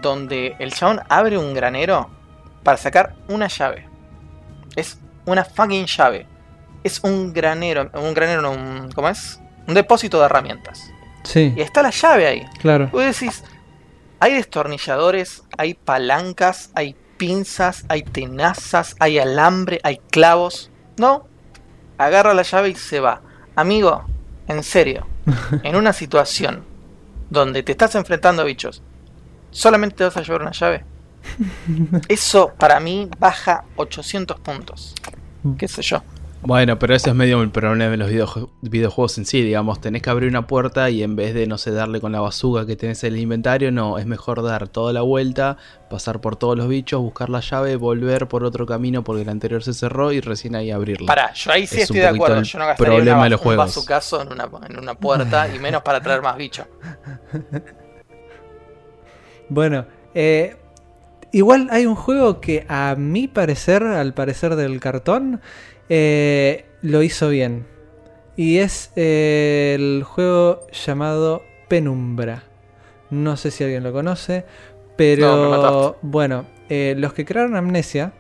S1: donde el chabón abre un granero para sacar una llave. Es una fucking llave. Es un granero, un granero, no, un, ¿cómo es? Un depósito de herramientas.
S3: Sí,
S1: Y está la llave ahí.
S3: claro.
S1: Vos decís, hay destornilladores, hay palancas, hay pinzas, hay tenazas, hay alambre, hay clavos. No, agarra la llave y se va. Amigo, en serio, en una situación donde te estás enfrentando a bichos, solamente te vas a llevar una llave. Eso para mí baja 800 puntos. ¿Qué sé yo?
S4: Bueno, pero ese es medio el problema de los videoju- videojuegos en sí, digamos, tenés que abrir una puerta y en vez de, no sé, darle con la bazooka que tenés en el inventario, no, es mejor dar toda la vuelta, pasar por todos los bichos, buscar la llave, volver por otro camino porque el anterior se cerró y recién ahí abrirla.
S1: Pará, yo ahí sí
S4: Es
S1: estoy
S4: un
S1: de
S4: poquito
S1: acuerdo.
S4: el
S1: Yo no gastaría
S4: problema
S1: una,
S4: de los
S1: un
S4: juegos.
S1: bazucazo en una, en una puerta y menos para traer más bichos.
S3: Bueno, eh, igual hay un juego que a mi parecer, al parecer del cartón, eh, lo hizo bien. Y es eh, el juego llamado Penumbra. No sé si alguien lo conoce, pero bueno, eh, los que crearon Amnesia,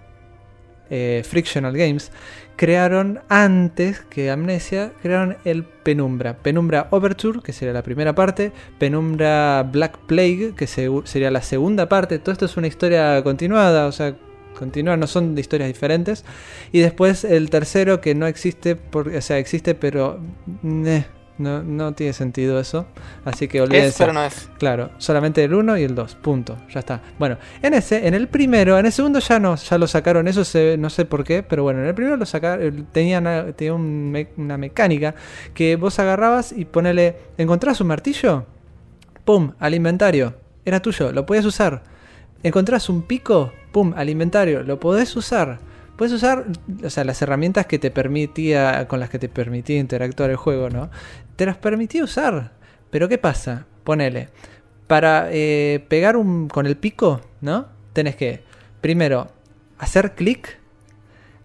S3: eh, Frictional Games, crearon antes que Amnesia, crearon el Penumbra. Penumbra Overture, que sería la primera parte. Penumbra Black Plague, que se- sería la segunda parte. Todo esto es una historia continuada, o sea, continúa, no son de historias diferentes. Y después el tercero, que no existe, porque, o sea, existe, pero eh, no, no tiene sentido eso. Así que
S1: Es,
S3: olvídense.
S1: pero no es.
S3: Claro, solamente el 1 y el 2, punto, ya está. Bueno, en ese, en el primero, en el segundo ya no, ya lo sacaron, eso se- no sé por qué, pero bueno, en el primero lo sacaron, tenían tenía un me- una mecánica que vos agarrabas y ponele, ¿encontrás un martillo? Pum, al inventario, era tuyo, lo podías usar. ¿Encontrás un pico? Pum, al inventario, lo podés usar. Puedes usar, o sea, las herramientas que te permitía, con las que te permitía interactuar el juego, ¿no? Te las permitía usar. Pero ¿qué pasa? Ponele. Para eh, pegar un, con el pico, ¿no? Tenés que, primero, hacer clic,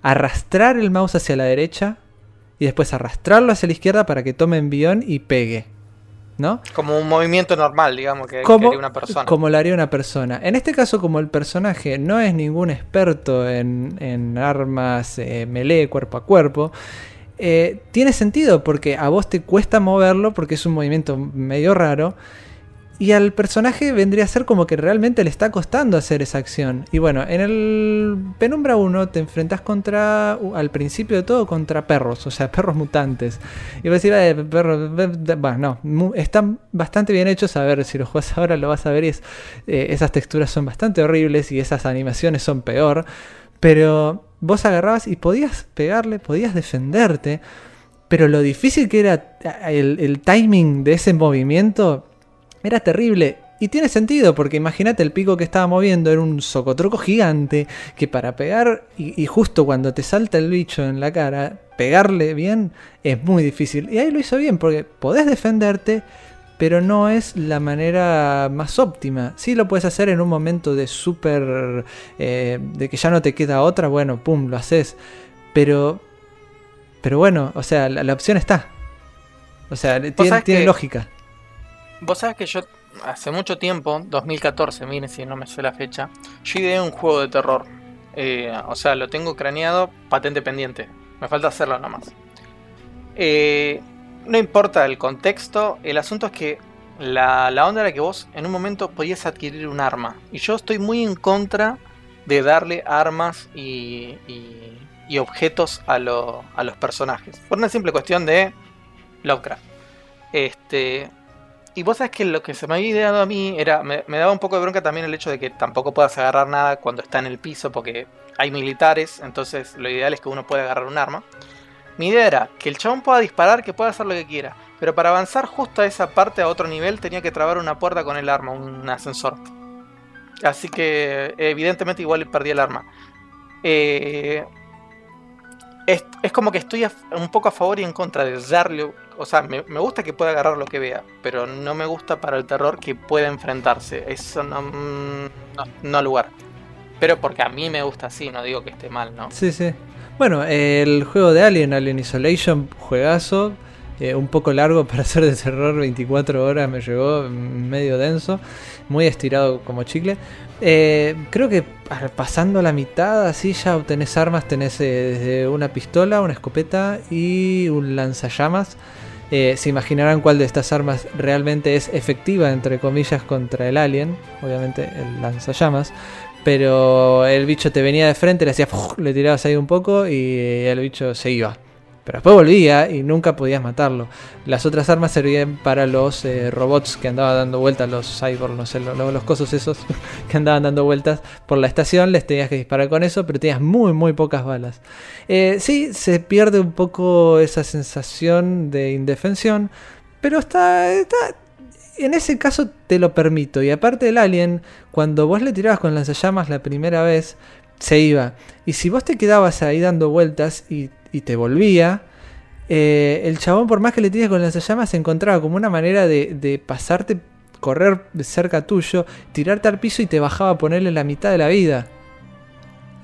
S3: arrastrar el mouse hacia la derecha y después arrastrarlo hacia la izquierda para que tome envión y pegue. ¿No?
S1: Como un movimiento normal, digamos, que, que
S3: como,
S1: haría una persona.
S3: como lo haría una persona. En este caso, como el personaje no es ningún experto en, en armas eh, melee cuerpo a cuerpo, eh, tiene sentido porque a vos te cuesta moverlo porque es un movimiento medio raro. Y al personaje vendría a ser como que realmente le está costando hacer esa acción. Y bueno, en el Penumbra 1 te enfrentas contra, al principio de todo, contra perros, o sea, perros mutantes. Y vas a decir, "Eh, be-". bueno, no, están bastante bien hechos. A ver, si lo juegas ahora lo vas a ver y es, eh, esas texturas son bastante horribles y esas animaciones son peor. Pero vos agarrabas y podías pegarle, podías defenderte. Pero lo difícil que era el timing de ese movimiento era terrible. Y tiene sentido, porque imagínate el pico que estaba moviendo era un socotroco gigante que para pegar, y, y justo cuando te salta el bicho en la cara, pegarle bien es muy difícil. Y ahí lo hizo bien, porque podés defenderte, pero no es la manera más óptima. Sí lo puedes hacer en un momento de súper... eh, de que ya no te queda otra, bueno, pum, lo haces. Pero... Pero bueno, o sea, la, la opción está. O sea, tiene, tiene lógica.
S1: Vos sabés que yo hace mucho tiempo, 2014, miren si no me sé la fecha, yo ideé un juego de terror. Eh, o sea, lo tengo craneado, patente pendiente. Me falta hacerlo nomás. Eh, no importa el contexto, el asunto es que la, la onda era que vos en un momento podías adquirir un arma. Y yo estoy muy en contra de darle armas y, y- y objetos a, lo- a los personajes. Por una simple cuestión de Lovecraft. Este, y vos sabés que lo que se me había ideado a mí era. Me, daba un poco de bronca también el hecho de que tampoco puedas agarrar nada cuando está en el piso, porque hay militares, entonces lo ideal es que uno pueda agarrar un arma. Mi idea era que el chabón pueda disparar, que pueda hacer lo que quiera, pero para avanzar justo a esa parte, a otro nivel, tenía que trabar una puerta con el arma, un ascensor. Así que, evidentemente, igual perdí el arma. Eh, es, es como que estoy un poco a favor y en contra de darle. O sea, me, gusta que pueda agarrar lo que vea, pero no me gusta para el terror que pueda enfrentarse. Eso no, mm, no, no lugar. Pero porque a mí me gusta así, no digo que esté mal, ¿no?
S3: Sí, sí. Bueno, el juego de Alien, Alien Isolation, juegazo. eh, un poco largo para ser de terror, 24 horas me llegó, mm, medio denso, muy estirado como chicle. Eh, creo que pasando la mitad, así ya obtenés armas, tenés eh, desde una pistola, una escopeta y un lanzallamas. Eh, se imaginarán cuál de estas armas realmente es efectiva, entre comillas, contra el alien. Obviamente el lanzallamas. Pero el bicho te venía de frente, le hacía le tirabas ahí un poco y el bicho se iba. Pero después volvía y nunca podías matarlo. Las otras armas servían para los eh, robots que andaban dando vueltas, los cyborg, no sé, lo- lo- los cosos esos que andaban dando vueltas por la estación. Les tenías que disparar con eso, pero tenías muy, muy pocas balas. Eh, sí, se pierde un poco esa sensación de indefensión, pero está, está, en ese caso te lo permito. Y aparte del alien, cuando vos le tirabas con lanzallamas la primera vez, se iba. Y si vos te quedabas ahí dando vueltas y, y te volvía, eh, el chabón, por más que le tires con lanzallamas, se encontraba como una manera de, de pasarte, correr cerca tuyo, tirarte al piso y te bajaba a ponerle la mitad de la vida.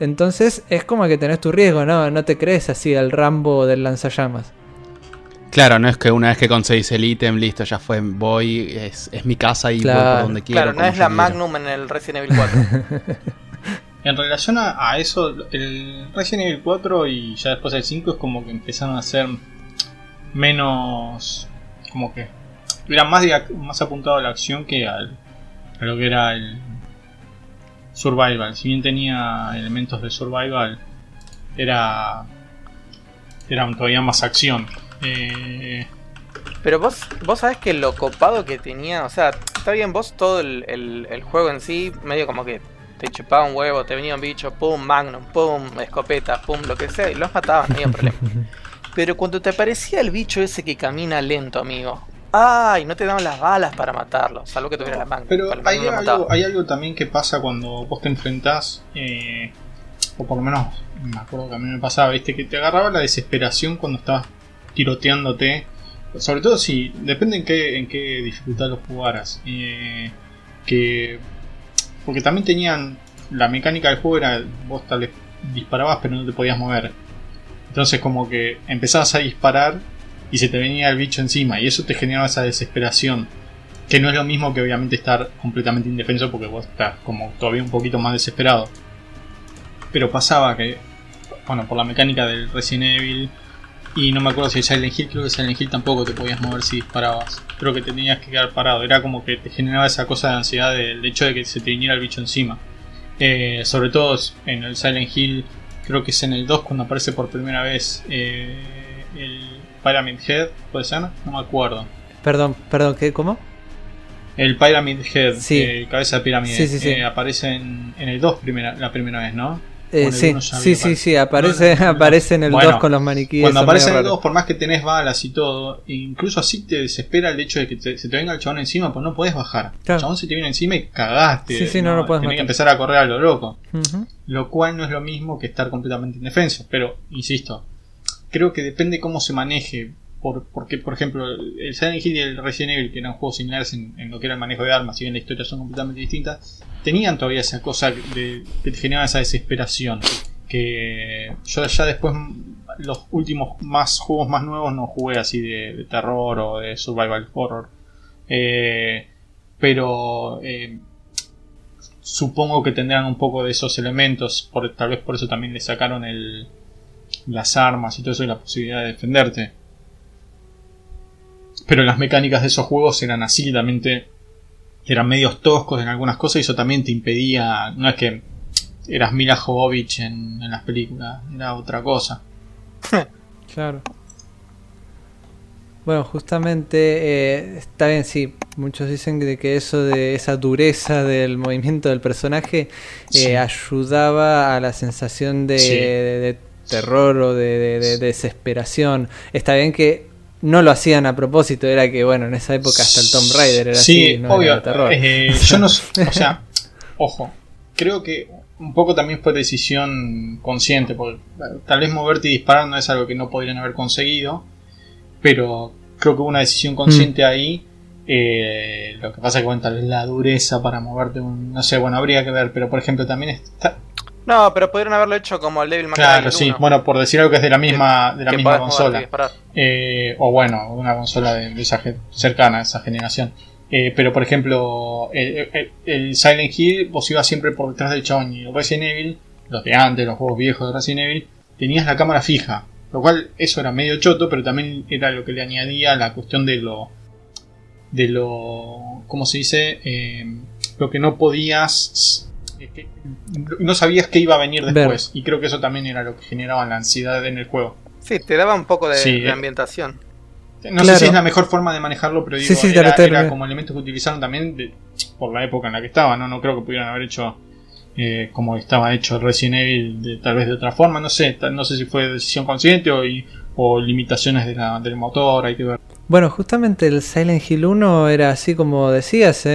S3: Entonces es como que tenés tu riesgo, ¿no? No te crees así el Rambo del lanzallamas.
S4: Claro, no es que una vez que conseguís el ítem, listo, ya fue, voy, es, es mi casa y voy
S3: Claro.
S4: por donde quiero.
S1: Claro, no es la
S4: quiero.
S1: Magnum en el Resident Evil 4.
S5: En relación a, eso, el Resident Evil 4 y ya después el 5 es como que empezaron a ser menos. como que. era más, más apuntado a la acción que al, a lo que era el survival. Si bien tenía elementos de survival, era. era todavía más acción. Eh,
S1: Pero vos, vos sabés que lo copado que tenía, o sea, está bien, vos todo el, el- el juego en sí, medio como que te chupaba un huevo, te venía un bicho, pum, magnum, pum, escopeta, pum, lo que sea, y los mataban, no había problema. Pero cuando te aparecía el bicho ese que camina lento, amigo, ay, no te daban las balas para matarlo, salvo que tuviera la magnum.
S5: Pero
S1: la
S5: hay
S1: magnum
S5: algo, hay algo también que pasa cuando vos te enfrentás, eh, o por lo menos me acuerdo que a mí me pasaba, viste, que te agarraba la desesperación cuando estabas tiroteándote. Sobre todo si, depende en qué, en qué dificultad lo jugaras. eh, que, porque también tenían, la mecánica del juego era, vos tal vez disparabas pero no te podías mover. Entonces como que empezabas a disparar y se te venía el bicho encima y eso te generaba esa desesperación. Que no es lo mismo que obviamente estar completamente indefenso porque vos estás como todavía un poquito más desesperado. Pero pasaba que, bueno, por la mecánica del Resident Evil y no me acuerdo si Silent Hill, creo que Silent Hill tampoco te podías mover si disparabas. Creo que te tenías que quedar parado. Era como que te generaba esa cosa de ansiedad del hecho de que se te viniera el bicho encima. Eh, sobre todo en el Silent Hill, creo que es en el 2 cuando aparece por primera vez eh, el Pyramid Head, ¿puede ser? No me acuerdo.
S3: Perdón, perdón, ¿qué? ¿Cómo?
S5: El Pyramid Head,
S3: Sí.
S5: eh, cabeza de pirámide,
S3: Sí, sí, sí.
S5: eh, aparece en, en el 2 primera, la primera vez, ¿no?
S3: Eh, sí, sí, sí, aparece,
S5: No, no, no.
S3: aparece en el
S5: Bueno,
S3: 2 con los maniquíes.
S5: Cuando aparece en el 2,
S3: raros.
S5: por más que tenés balas y todo, incluso así te desespera el hecho de que te- se te venga el chabón encima, pues no podés bajar.
S3: Claro.
S5: El chabón se te viene encima y cagaste.
S3: Sí, sí, no lo podés
S5: Tenés que
S3: matar.
S5: empezar a correr a lo loco. Lo cual no es lo mismo que estar completamente indefenso. Pero, insisto, creo que depende cómo se maneje. Por, porque, por ejemplo, el Silent Hill y el Resident Evil, que eran juegos similares en, lo que era el manejo de armas, si bien la historia son completamente distintas, tenían todavía esa cosa de, que te generaba esa desesperación. Que yo ya después, los últimos más juegos más nuevos, no jugué así de, de terror o de survival horror. Eh, pero eh, supongo que tendrán un poco de esos elementos, por, tal vez por eso también le sacaron el, las armas y todo eso y la posibilidad de defenderte. Pero las mecánicas de esos juegos eran así, también te- eran medios toscos en algunas cosas y eso también te impedía, no es que eras Mila Jovovich en, en las películas, era otra cosa.
S3: Claro. Bueno, justamente eh, está bien, sí. Muchos dicen de que eso de esa dureza del movimiento del personaje eh,
S5: Sí.
S3: ayudaba a la sensación de,
S5: Sí.
S3: de- de terror o de, de- de desesperación. Está bien que no lo hacían a propósito, era que bueno, en esa época hasta el Tomb Raider era
S5: sí,
S3: así, no
S5: obvio.
S3: era de terror.
S5: eh, yo no, o sea, ojo, creo que un poco también fue decisión consciente, porque tal vez moverte y disparar no es algo que no podrían haber conseguido, pero creo que hubo una decisión consciente ahí. eh, lo que pasa que bueno, tal vez la dureza para moverte, un, no sé, bueno, habría que ver, pero por ejemplo también está,
S1: No, pero pudieron haberlo hecho como el Devil May Cry.
S5: claro, sí, bueno, por decir algo que es de la misma, de la misma consola. Eh, o bueno, una consola de, de esa cercana a esa generación. Eh, pero por ejemplo, el, el- el Silent Hill, vos ibas siempre por detrás del chabón y el Resident Evil, los de antes, los juegos viejos de Resident Evil, tenías la cámara fija. Lo cual, eso era medio choto, pero también era lo que le añadía la cuestión de lo. de lo. ¿cómo se dice? Eh, lo que no podías. Que- no sabías qué iba a venir
S3: Ver.
S5: después. Y creo que eso también era lo que generaba la ansiedad en el juego.
S1: Sí, te daba un poco de,
S5: Sí,
S1: de
S5: eh.
S1: ambientación.
S5: No
S3: Claro.
S5: sé si es la mejor forma de manejarlo, pero digo,
S3: Sí,
S5: era, como elementos que utilizaron también de- por la época en la que estaba, ¿no? No creo que pudieran haber hecho eh, como estaba hecho el Resident Evil, de, tal vez de otra forma, no sé, no sé si fue decisión consciente o, y- o limitaciones de la- del motor, hay que ver.
S3: Bueno, justamente el Silent Hill 1 era así como decías, ¿eh?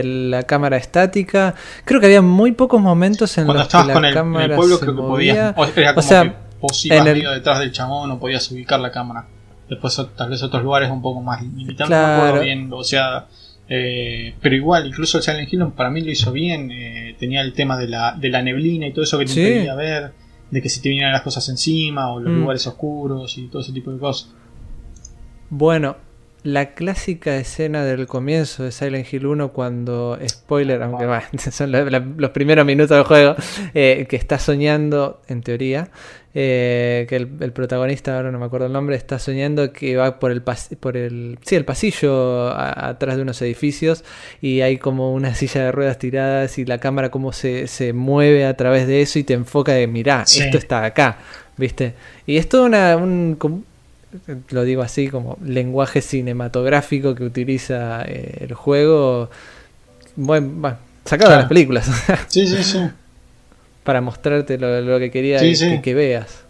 S3: Eh, la cámara estática. Creo que había muy pocos momentos en
S5: Cuando
S3: los que
S5: estabas
S3: la
S5: con el, en
S3: cámara
S5: el pueblo
S3: se
S5: creo que
S3: movía.
S5: podías, o era como
S3: sea,
S5: que vos ibas
S3: en el-
S5: medio detrás del chabón o podías ubicar la cámara. Después tal vez otros lugares un poco más limitados, no me acuerdo bien, o sea, eh, pero igual, incluso el Silent Hill para mí lo hizo bien, eh, tenía el tema de la, de la neblina y todo eso que te
S3: Sí.
S5: impedía ver, de que se te vinieran las cosas encima o los
S3: Mm.
S5: lugares oscuros y todo ese tipo de cosas.
S3: Bueno, la clásica escena del comienzo de Silent Hill 1 cuando, spoiler, aunque bueno, son la- la- los primeros minutos del juego, eh, que está soñando, en teoría, eh, que el, el protagonista, ahora no me acuerdo el nombre, está soñando que va por el, pas- por el, sí, el pasillo a- atrás de unos edificios y hay como una silla de ruedas tiradas y la cámara como se, se mueve a través de eso y te enfoca de, mirá,
S5: Sí.
S3: esto está acá, ¿viste? Y es todo una, un, lo digo así como lenguaje cinematográfico que utiliza eh, el juego bueno, bueno, sacado de las películas.
S5: Sí, sí, sí.
S3: para mostrarte lo, lo que quería
S5: Sí,
S3: que,
S5: sí.
S3: que veas.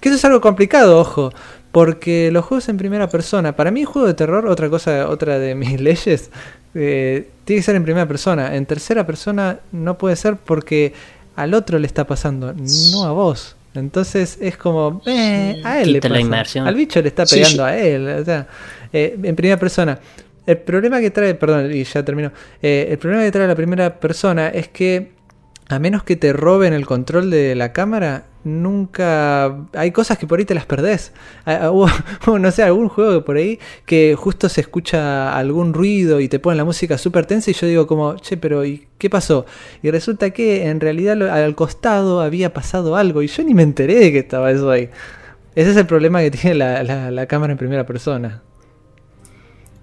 S3: Que eso es algo complicado ojo porque los juegos en primera persona para mí juego de terror otra cosa otra de mis leyes eh, tiene que ser en primera persona. En tercera persona no puede ser porque al otro le está pasando no a vos entonces es como eh, a él le
S2: la
S3: pasa.
S2: inmersión.
S3: al bicho le está
S5: Sí,
S3: pegando a él o sea, eh, en primera persona el problema que trae perdón y ya termino Eh, el problema que trae la primera persona es que a menos que te roben el control de la cámara, nunca... Hay cosas que por ahí te las perdés. Ah, hubo, no sé, algún juego por ahí que justo se escucha algún ruido y te ponen la música súper tensa y yo digo como, che, pero ¿y qué pasó? Y resulta que en realidad al costado había pasado algo y yo ni me enteré de que estaba eso ahí. Ese es el problema que tiene la, la- la cámara en primera persona.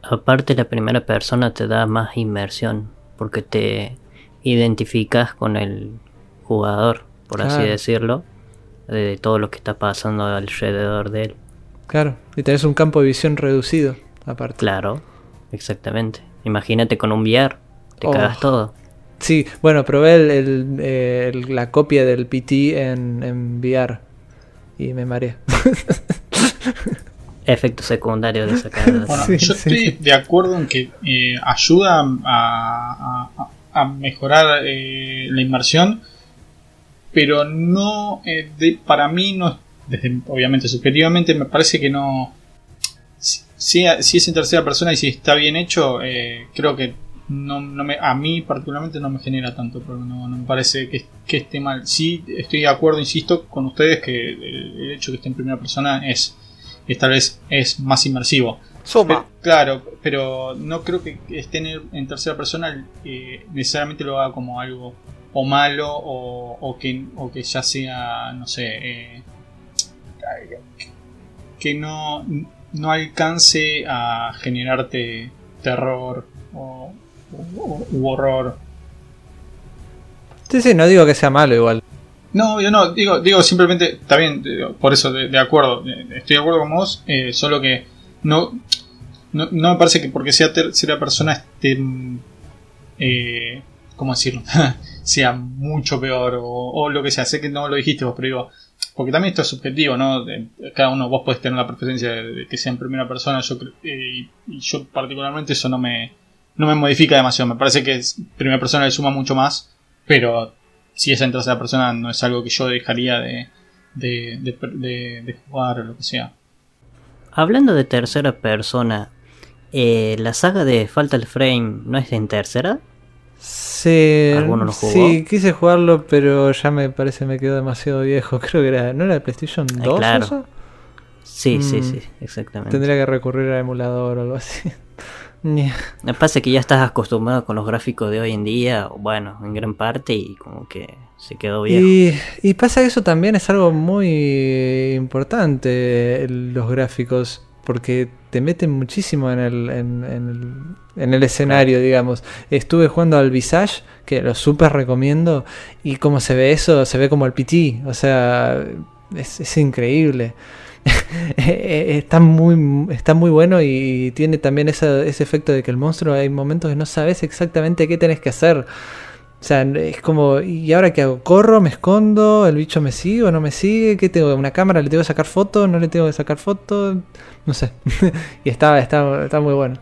S2: Aparte la primera persona te da más inmersión porque te identificas con el jugador, por así decirlo, de todo lo que está pasando alrededor de él.
S3: Claro, y tenés un campo de visión reducido, aparte.
S2: Claro, exactamente. Imagínate con un VR, te
S3: Oh.
S2: cagas todo.
S3: Sí, bueno, probé el- el- eh, el- la copia del PT en, en VR y me mareé.
S2: Efecto secundario de esa cara.
S5: Bueno,
S3: Sí,
S5: yo
S3: sí.
S5: estoy de acuerdo en que eh, ayuda a, a- a mejorar eh, la inmersión, pero no, eh, de- para mí no, desde, obviamente subjetivamente me parece que no, si, si si es en tercera persona y si está bien hecho, eh, creo que no, no me, a mí particularmente no me genera tanto problema, no, no me parece que, que esté mal. Sí estoy de acuerdo, insisto, con ustedes que el, el hecho que esté en primera persona es, es tal vez es más inmersivo.
S1: Suma.
S5: Claro, pero no creo que esté en, en tercera persona eh, necesariamente lo haga como algo o malo o, o que, o que ya sea, no sé, eh, que no, no alcance a generarte terror o, o- u horror.
S3: Sí, sí, no digo que sea malo igual.
S5: No, yo no, digo, digo simplemente, digo, por eso de, de acuerdo, estoy de acuerdo con vos, eh, solo que no, no, no me parece que porque sea tercera persona esté, eh, ¿cómo decirlo? sea mucho peor o, lo que sea, sé que no lo dijiste vos, pero digo, porque también esto es subjetivo, ¿no? Cada uno, vos podés tener la preferencia de, que sea en primera persona, yo eh, y, yo particularmente eso no me, no me modifica demasiado, me parece que primera persona le suma mucho más, pero si es en tercera persona no es algo que yo dejaría de, de, de, de- de jugar o lo que sea.
S2: Hablando de tercera persona, eh, la saga de Fatal Frame no es en tercera.
S3: Sí, sí, quise jugarlo, pero ya me parece me quedó demasiado viejo. Creo que era, ¿no era de PlayStation 2
S2: Ah, claro.
S3: eso?
S2: Sí, sí,
S3: Mm.
S2: sí, exactamente.
S3: Tendría que recurrir a emulador o algo así. Ñe.
S2: Me pasa que ya estás acostumbrado con los gráficos de hoy en día, bueno, en gran parte, y como que se quedó viejo.
S3: Y, y pasa que eso también es algo muy importante, los gráficos, porque te meten muchísimo en el, en, en el, en el escenario, digamos. Estuve jugando al Visage, que lo súper recomiendo, y como se ve eso, se ve como el PT, o sea, es, es increíble. está muy está muy bueno y tiene también esa- ese efecto de que el monstruo hay momentos que no sabes exactamente qué tenés que hacer. O sea, es como, ¿y ahora qué hago? ¿Corro? ¿Me escondo? ¿El bicho me sigue o no me sigue? ¿Qué tengo? ¿Una cámara? ¿Le tengo que sacar foto? ¿No le tengo que sacar foto? No sé. y está, está, está muy bueno.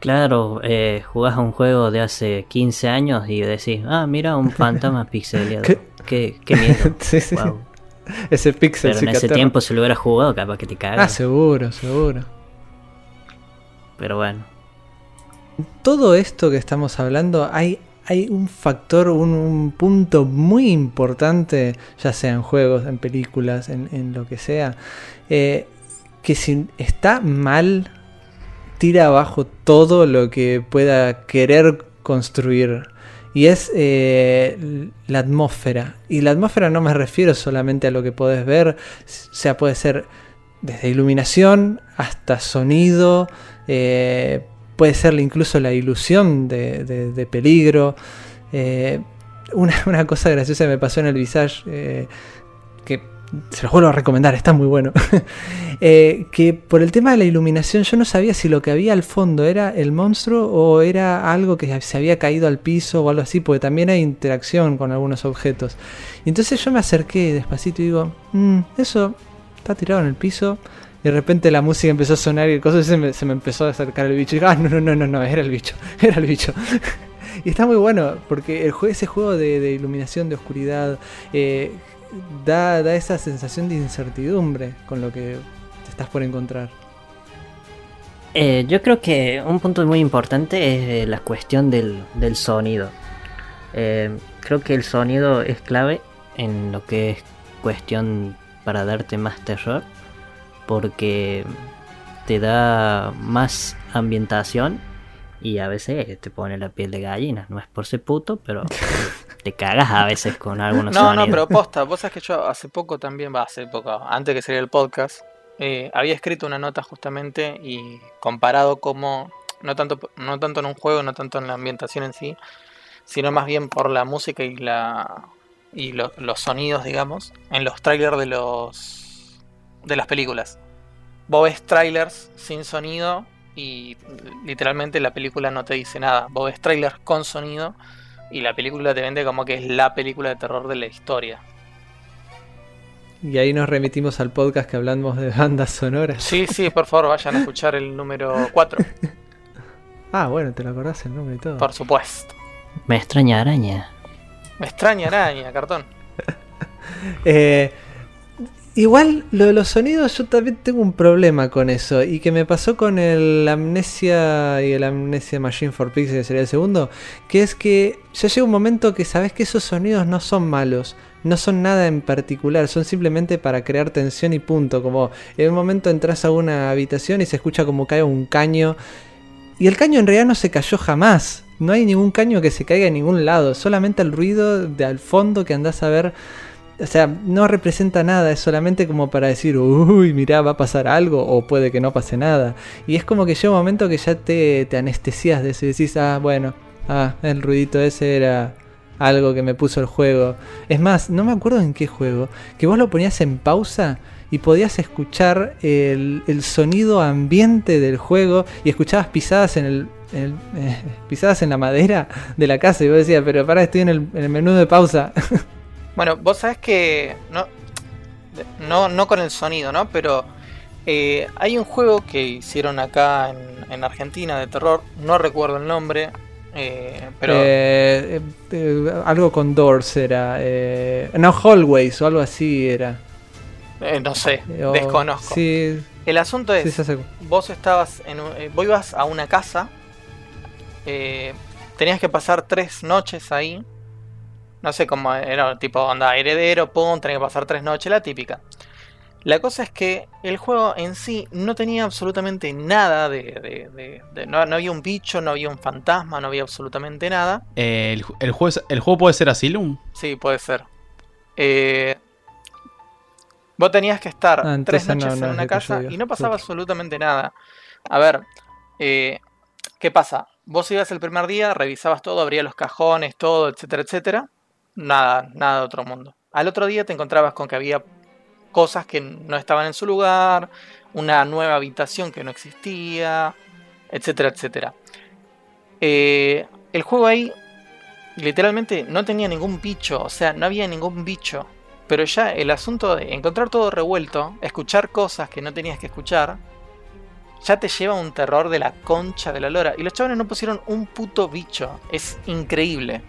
S2: Claro, eh, jugás a un juego de hace 15 años y decís, ah, mira, un fantasma pixeleado.
S3: ¿Qué?
S2: Qué, qué miedo.
S3: Sí, sí.
S2: Guau.
S3: Ese pixel
S2: Pero en ese tiempo, si lo hubieras jugado, capaz que te
S3: Ah,
S2: cagas.
S3: seguro, seguro.
S2: Pero bueno.
S3: todo esto que estamos hablando, hay, hay un factor, un, un punto muy importante, ya sea en juegos, en películas, en, en lo que sea, eh, que si está mal, tira abajo todo lo que pueda querer construir. Y es eh, la atmósfera. Y la atmósfera no me refiero solamente a lo que podés ver, o sea, puede ser desde iluminación hasta sonido, eh, puede ser incluso la ilusión de, peligro. Eh, una, una cosa graciosa me pasó en el Visage, eh, que se los vuelvo a recomendar, está muy bueno. Eh, que por el tema de la iluminación yo no sabía si lo que había al fondo era el monstruo o era algo que se había caído al piso o algo así, porque también hay interacción con algunos objetos. Y entonces yo me acerqué despacito y digo, "Mm, eso está tirado en el piso. Y de repente la música empezó a sonar y el coso se me, se me empezó a acercar el bicho. Y ah, no, no, no, no, no, era el bicho, era el bicho. y está muy bueno, porque el ese juego de, iluminación, de oscuridad, eh, da, da esa sensación de incertidumbre con lo que te estás por encontrar.
S2: Eh, yo creo que un punto muy importante es eh, la cuestión del, del sonido. Creo que el sonido es clave en lo que es cuestión para darte más terror, porque te da más ambientación y a veces te pone la piel de gallina. No es por ser puto, pero te cagas a veces con algunos
S1: No, no, pero posta, vos sabés que yo hace poco también, va, hace poco, antes que saliera el podcast, eh, había escrito una nota justamente y comparado como, no tanto, no tanto en un juego, no tanto en la ambientación en sí, sino más bien por la música y la y lo- los sonidos, digamos, en los trailers de los de las películas. Vos ves trailers sin sonido y literalmente la película no te dice nada. Vos ves trailers con sonido y la película te vende como que es la película de terror de la historia.
S3: Y ahí nos remitimos al podcast que hablamos de bandas sonoras.
S1: Sí, sí, por favor, vayan a escuchar el número 4,
S3: Ah, bueno, te lo acordás el nombre y todo.
S1: por supuesto.
S2: Me extraña araña.
S1: Me extraña araña, cartón.
S3: Eh, igual lo de los sonidos yo también tengo un problema con eso y que me pasó con el Amnesia y el Amnesia Machine for Pixies que sería el segundo, que es que ya llega un momento que sabes que esos sonidos no son malos, no son nada en particular, son simplemente para crear tensión y punto, como en un momento entras a una habitación y se escucha como cae un caño y el caño en realidad no se cayó jamás. No hay ningún caño que se caiga en ningún lado, solamente el ruido de al fondo que andás a ver o sea, no representa nada, es solamente como para decir, uy, mirá, va a pasar algo, o puede que no pase nada. Y es como que llega un momento que ya te, te anestesias de eso y decís, ah, bueno, ah, el ruidito ese era algo que me puso el juego. Es más, no me acuerdo en qué juego, que vos lo ponías en pausa y podías escuchar el, el sonido ambiente del juego y escuchabas pisadas en el. el- eh, pisadas en la madera de la casa y vos decías, pero para, estoy en el, en el menú de pausa.
S1: Bueno, vos sabés que no, no, no con el sonido, ¿no? Pero eh, hay un juego que hicieron acá en, en Argentina de terror, no recuerdo el nombre, eh, pero
S3: Eh, eh, eh, algo con Doors era. eh, no, Hallways o algo así era.
S1: eh, no sé,
S3: o-
S1: desconozco.
S3: Sí,
S1: El asunto es,
S3: sí,
S1: vos estabas en un- vos ibas a una casa, eh, tenías que pasar tres noches ahí. No sé cómo era, tipo onda heredero, pum, tenía que pasar tres noches, la típica. La cosa es que el juego en sí no tenía absolutamente nada de. de- de- de- no, no había un bicho, no había un fantasma, no había absolutamente nada.
S4: Eh, el, ju- el juego es- el juego puede ser Asylum.
S1: Sí, puede ser. Eh, vos tenías que estar
S3: Ah,
S1: tres
S3: no,
S1: noches
S3: no
S1: en una casa y no pasaba
S3: Puta.
S1: absolutamente nada. A ver, eh, ¿qué pasa? Vos ibas el primer día, revisabas todo, abrías los cajones, todo, etcétera, etcétera. Nada, nada de otro mundo. Al otro día te encontrabas con que había cosas que no estaban en su lugar, una nueva habitación que no existía, etcétera, etcétera. Eh, el juego ahí literalmente no tenía ningún bicho, o sea, no había ningún bicho. Pero ya el asunto de encontrar todo revuelto, escuchar cosas que no tenías que escuchar, ya te lleva a un terror de la concha de la lora. Y los chavales no pusieron un puto bicho. Es increíble.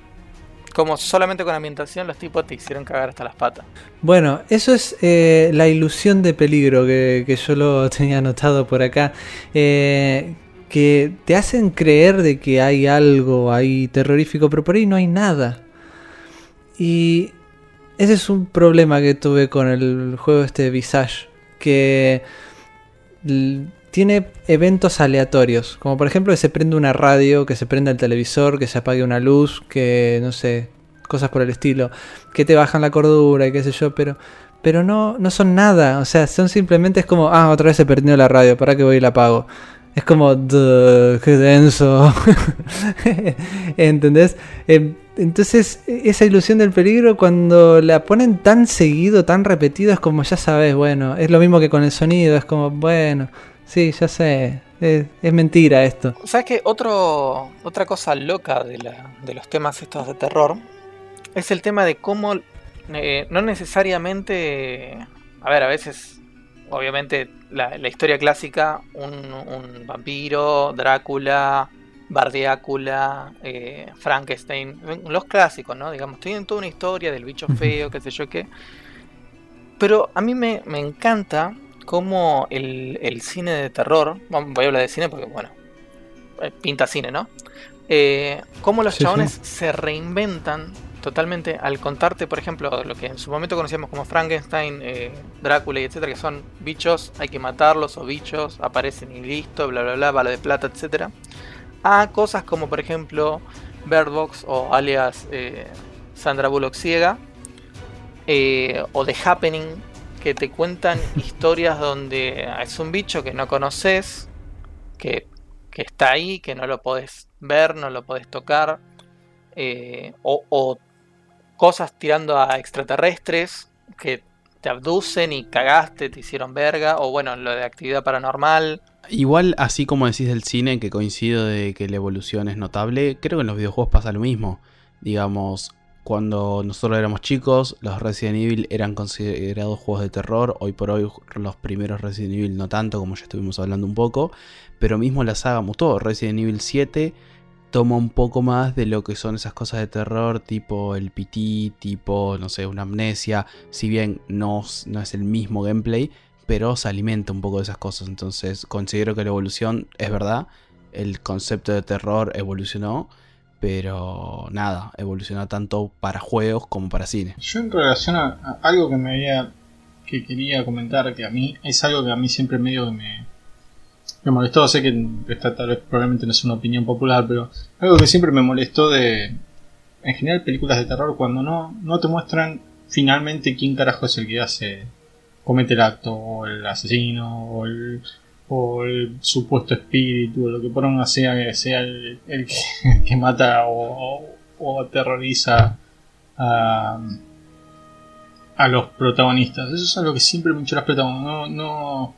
S1: Como solamente con ambientación los tipos te hicieron cagar hasta las patas.
S3: Bueno, eso es eh, la ilusión de peligro que, yo lo tenía anotado por acá. Eh, que te hacen creer de que hay algo ahí terrorífico, pero por ahí no hay nada. Y ese es un problema que tuve con el juego este Visage. Que tiene eventos aleatorios. Como por ejemplo que se prende una radio, que se prenda el televisor, que se apague una luz, que no sé, cosas por el estilo. Que te bajan la cordura y qué sé yo, pero... Pero no, no son nada, o sea, son simplemente es como, ah, otra vez se prendió la radio, para que voy y la apago. Es como, "Duh, qué denso. ¿Entendés? Em, Entonces, esa ilusión del peligro, cuando la ponen tan seguido, tan repetido, es como, ya sabes, bueno, es lo mismo que con el sonido, es como, bueno, sí, ya sé, es, es mentira esto.
S1: ¿Sabes qué? Otro, otra cosa loca de, la- de los temas estos de terror es el tema de cómo eh, no necesariamente. A ver, a veces, obviamente, la, la historia clásica, un, un vampiro, Drácula, Bardiácula, eh, Frankenstein, los clásicos, ¿no? Digamos, tienen toda una historia del bicho feo, qué sé yo qué. Pero a mí me, me encanta cómo el, el cine de terror, voy a hablar de cine porque, bueno, eh, pinta cine, ¿no? Eh, cómo los
S3: Sí,
S1: chabones se reinventan totalmente al contarte, por ejemplo, lo que en su momento conocíamos como Frankenstein, eh, Drácula y etcétera, que son bichos, hay que matarlos o bichos, aparecen y listo, bla bla bla, bala de plata, etcétera, a cosas como por ejemplo Bird Box o alias eh, Sandra Bullock ciega eh, o The Happening que te cuentan historias donde es un bicho que no conoces, que, que está ahí, que no lo podés ver, no lo podés tocar, eh, o, o cosas tirando a extraterrestres que te abducen y cagaste, te hicieron verga, o bueno, lo de actividad paranormal.
S4: Igual, así como decís del cine, que coincido de que la evolución es notable, creo que en los videojuegos pasa lo mismo. Digamos, cuando nosotros éramos chicos, los Resident Evil eran considerados juegos de terror. Hoy por hoy, los primeros Resident Evil no tanto, como ya estuvimos hablando un poco. Pero mismo la saga mutó. Resident Evil 7 toma un poco más de lo que son esas cosas de terror, tipo el PT, tipo, no sé, una amnesia. Si bien no, no es el mismo gameplay, pero se alimenta un poco de esas cosas. Entonces, considero que la evolución es verdad. El concepto de terror evolucionó pero nada, evolucionó tanto para juegos como para cine.
S5: Yo en relación a, algo que me había que quería comentar que a mí es algo que a mí siempre medio que me me molestó, sé que esta tal vez probablemente no es una opinión popular, pero algo que siempre me molestó de en general películas de terror cuando no no te muestran finalmente quién carajo es el que hace comete el acto o el asesino o el o el supuesto espíritu, o lo que por una sea, sea el, que, mata o, o, aterroriza a, a, los protagonistas. Eso es algo que siempre me las protagonistas. No, no,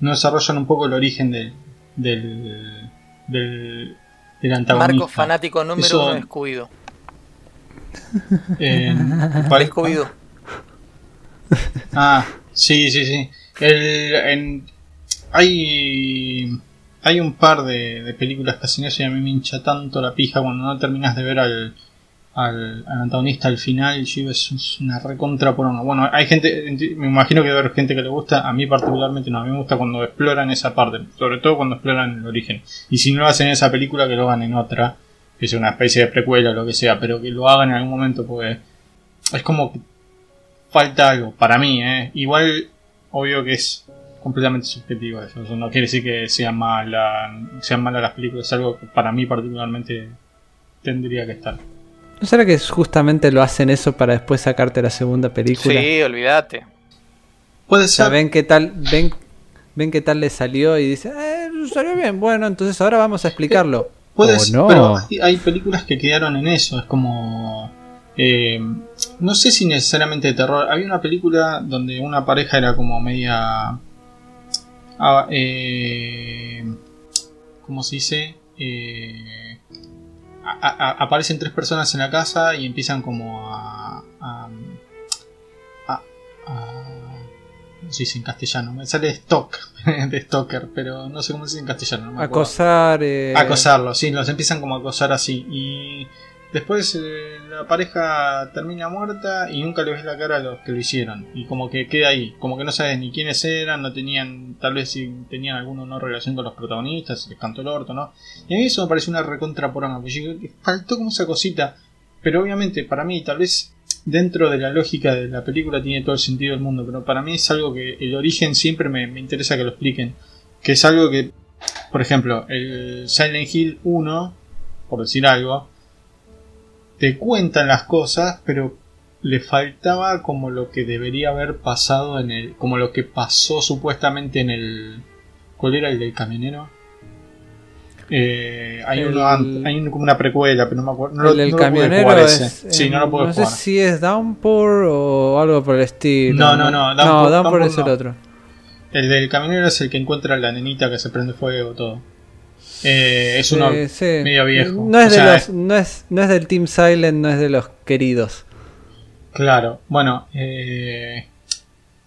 S5: no desarrollan un poco el origen del, del, del, del antagonista.
S1: Marco fanático número Eso, uno de Scooby-Doo.
S5: Ah, sí, sí, sí. El, en, hay hay un par de, películas que hacen eso y a mí me hincha tanto la pija cuando no terminas de ver al, al, antagonista al final. Yo es una recontra por una. Bueno, hay gente, me imagino que debe haber gente que le gusta. A mí, particularmente, no. A mí me gusta cuando exploran esa parte, sobre todo cuando exploran el origen. Y si no lo hacen en esa película, que lo hagan en otra, que sea una especie de precuela o lo que sea, pero que lo hagan en algún momento, pues es como que falta algo para mí, ¿eh? Igual, obvio que es completamente subjetivo eso. no quiere decir que sea mala, sean malas las películas, es algo que para mí particularmente tendría que estar.
S3: ¿No será que justamente lo hacen eso para después sacarte la segunda película?
S1: Sí, olvídate.
S3: Puede ser. ven qué tal, ven, ven qué tal le salió y dice, eh, salió bien, bueno, entonces ahora vamos a explicarlo.
S5: Puede ser, no. pero hay películas que quedaron en eso, es como... Eh, no sé si necesariamente de terror. Había una película donde una pareja era como media Ah, eh, ¿Cómo se dice? Eh, aparecen tres personas en la casa y empiezan como a... a, a, no se dice en castellano, me sale stock de stalker, pero no sé cómo se dice en castellano.
S3: Acosar. Eh...
S5: Acosarlos, sí, los empiezan como a acosar así. Y Después eh, la pareja termina muerta y nunca le ves la cara a los que lo hicieron. Y como que queda ahí, como que no sabes ni quiénes eran, no tenían, tal vez si tenían alguna no relación con los protagonistas, les cantó el orto, ¿no? Y a mí eso me parece una recontra poranga, porque faltó como esa cosita. Pero obviamente para mí tal vez dentro de la lógica de la película tiene todo el sentido del mundo, pero para mí es algo que el origen siempre me, me interesa que lo expliquen. Que es algo que, por ejemplo, el Silent Hill 1, por decir algo, te cuentan las cosas, pero le faltaba como lo que debería haber pasado en el. como lo que pasó supuestamente en el. ¿Cuál era el del camionero? Eh, hay, uno, hay como una precuela, pero no me acuerdo. No,
S3: el del camionero es, sí, no, lo no sé si es Downpour o algo por el estilo.
S5: No, no, no.
S3: Downpour, no, Downpour es el otro.
S5: El del camionero es el que encuentra a la nenita que se prende fuego todo. Eh, es uno medio viejo.
S3: No es, de los, no, es, no es del Team Silent, no es de los queridos.
S5: Claro, bueno, eh,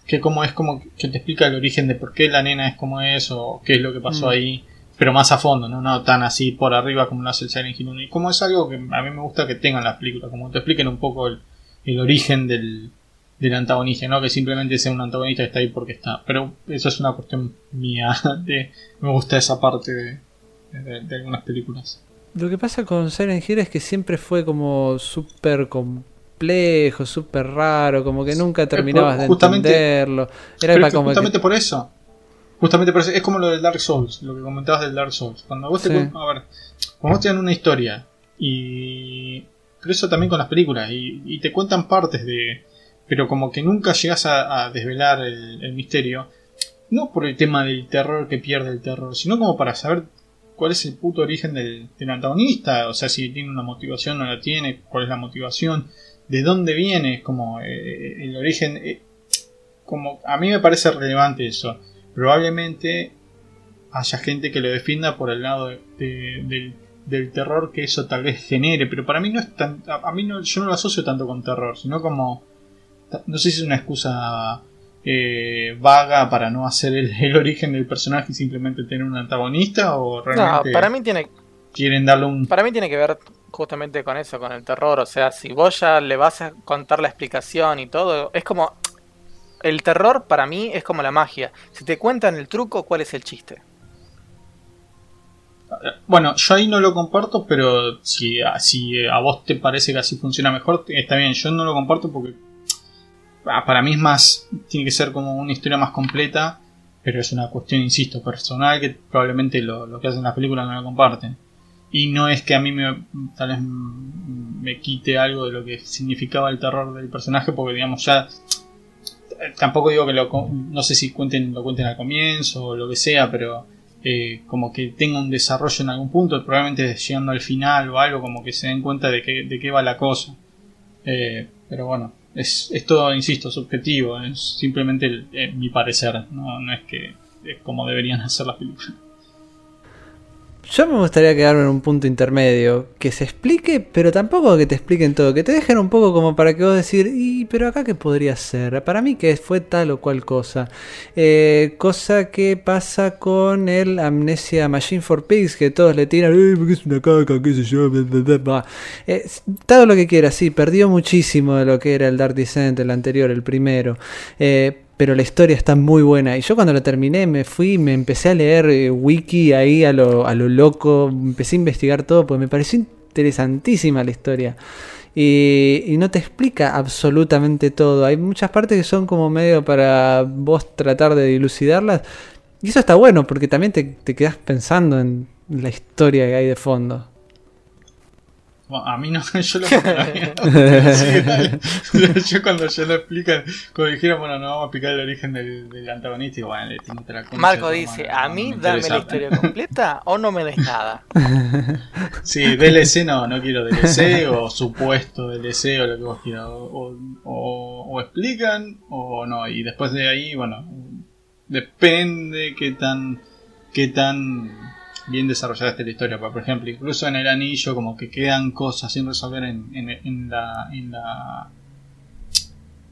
S5: que como es como que te explica el origen de por qué la nena es como es o qué es lo que pasó mm. ahí, pero más a fondo, ¿no? no tan así por arriba como lo hace el Silent Hill 1. Y como es algo que a mí me gusta que tengan las películas, como te expliquen un poco el, el origen del, del antagonista, no que simplemente sea un antagonista que está ahí porque está. Pero eso es una cuestión mía, de, me gusta esa parte de, de, algunas películas.
S3: lo que pasa con Silent Hill es que siempre fue como súper complejo, súper raro, como que nunca terminabas de entenderlo. Era para como que-
S5: justamente por eso. Justamente por eso. Es como lo del Dark Souls, lo que comentabas del Dark Souls. Cuando vos te.
S3: Sí.
S5: cu- A ver, cuando vos te dan una historia y. Pero eso también con las películas. Y, y te cuentan partes de. Pero como que nunca llegas a, a desvelar el, el misterio. No por el tema del terror que pierde el terror, sino como para saber cuál es el puto origen del, antagonista. O sea, si tiene una motivación o no la tiene, cuál es la motivación, de dónde viene, como eh, el origen. eh, como a mí me parece relevante eso. Probablemente haya gente que lo defienda por el lado de- de- del, del terror que eso tal vez genere, pero para mí no es tan, a, a mí no, yo no lo asocio tanto con terror, sino como no sé si es una excusa eh, vaga para no hacer el, el origen del personaje y simplemente tener un antagonista o
S1: No,
S5: realmente
S1: para mí tiene,
S5: quieren darle un
S1: para mí tiene que ver justamente con eso, con el terror. O sea, si vos ya le vas a contar la explicación y todo, es como. El terror para mí es como la magia. Si te cuentan el truco, ¿cuál es el chiste?
S5: Bueno, yo ahí no lo comparto, pero si, a- si a vos te parece que así funciona mejor, está bien. Yo no lo comparto porque para mí es más, tiene que ser como una historia más completa, pero es una cuestión, insisto, personal que probablemente lo, lo que hacen las películas no lo comparten. Y no es que a mí me, tal vez me quite algo de lo que significaba el terror del personaje, porque digamos ya tampoco digo que lo no sé si cuenten lo cuenten al comienzo o lo que sea, pero eh, como que tenga un desarrollo en algún punto, probablemente llegando al final o algo, como que se den cuenta de, que, de qué va la cosa. Eh, pero bueno, es, es todo, insisto, subjetivo, es simplemente el- eh, mi parecer, no, no es que es como deberían hacer las películas.
S3: Yo me gustaría quedarme en un punto intermedio, que se explique, pero tampoco que te expliquen todo, que te dejen un poco como para que vos decir, y pero acá qué podría ser, para mí que fue tal o cual cosa. Eh, cosa que pasa con el Amnesia Machine for Pigs, que todos le tiran, "Eh, porque es una caca, qué sé yo, bla". Eh, todo lo que quiera, sí, perdió muchísimo de lo que era el Dark Descent, el anterior, el primero. Eh, pero la historia está muy buena. Y yo cuando la terminé me fui, me empecé a leer eh, wiki ahí a lo, a lo loco, empecé a investigar todo, porque me pareció interesantísima la historia. Y, y no te explica absolutamente todo. Hay muchas partes que son como medio para vos tratar de dilucidarlas. Y eso está bueno, porque también te, te quedas pensando en la historia que hay de fondo.
S5: Bueno, a mí no, yo lo. Yo cuando ya lo explican, cuando dijeron, bueno, no vamos a explicar el origen del, del antagonista, y bueno, le tengo la concha
S1: Marco dice, a mí
S5: me
S1: dame
S5: interesa".
S1: la historia completa o no me des nada.
S5: Sí, DLC no, no quiero DLC o supuesto DLC o lo que vos quieras. O, o- o- o explican o no. Y después de ahí, bueno, depende qué tan, qué tan bien desarrollada esté la historia. Por ejemplo, incluso en el anillo como que quedan cosas sin resolver en, en, en la... En la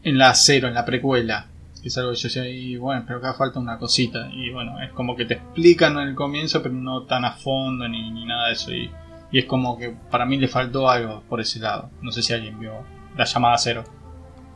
S5: en la cero, en la precuela. Que es algo que yo decía, y bueno, pero acá falta una cosita. Y bueno, es como que te explican en el comienzo, pero no tan a fondo ni, ni nada de eso. Y, y es como que para mí le faltó algo por ese lado. No sé si alguien vio la llamada cero.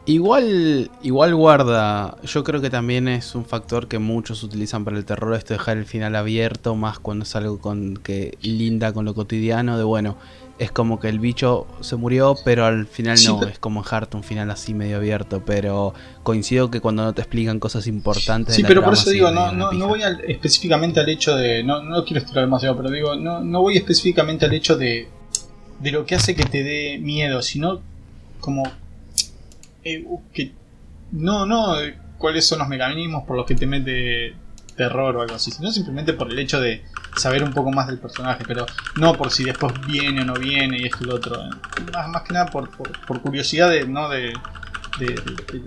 S4: Igual, igual guarda, yo creo que también es un factor que muchos utilizan para el terror, esto de dejar el final abierto, más cuando es algo con que linda con lo cotidiano, de bueno, es como que el bicho se murió, pero al final
S5: Sí,
S4: no,
S5: pero-
S4: es como en un final así medio abierto, pero coincido que cuando no te explican cosas importantes...
S5: Sí, pero por eso
S4: sí,
S5: digo, no, no, no voy al- específicamente al hecho de. No, no quiero estirar demasiado, pero digo, no, no voy específicamente al hecho de, de lo que hace que te dé miedo, sino como. Eh, uh, que No, no, de cuáles son los mecanismos por los que te mete terror o algo así, sino simplemente por el hecho de saber un poco más del personaje, pero no por si después viene o no viene y esto y lo otro. eh. Más, más que nada por, por, por curiosidad de, no de, de, de- de-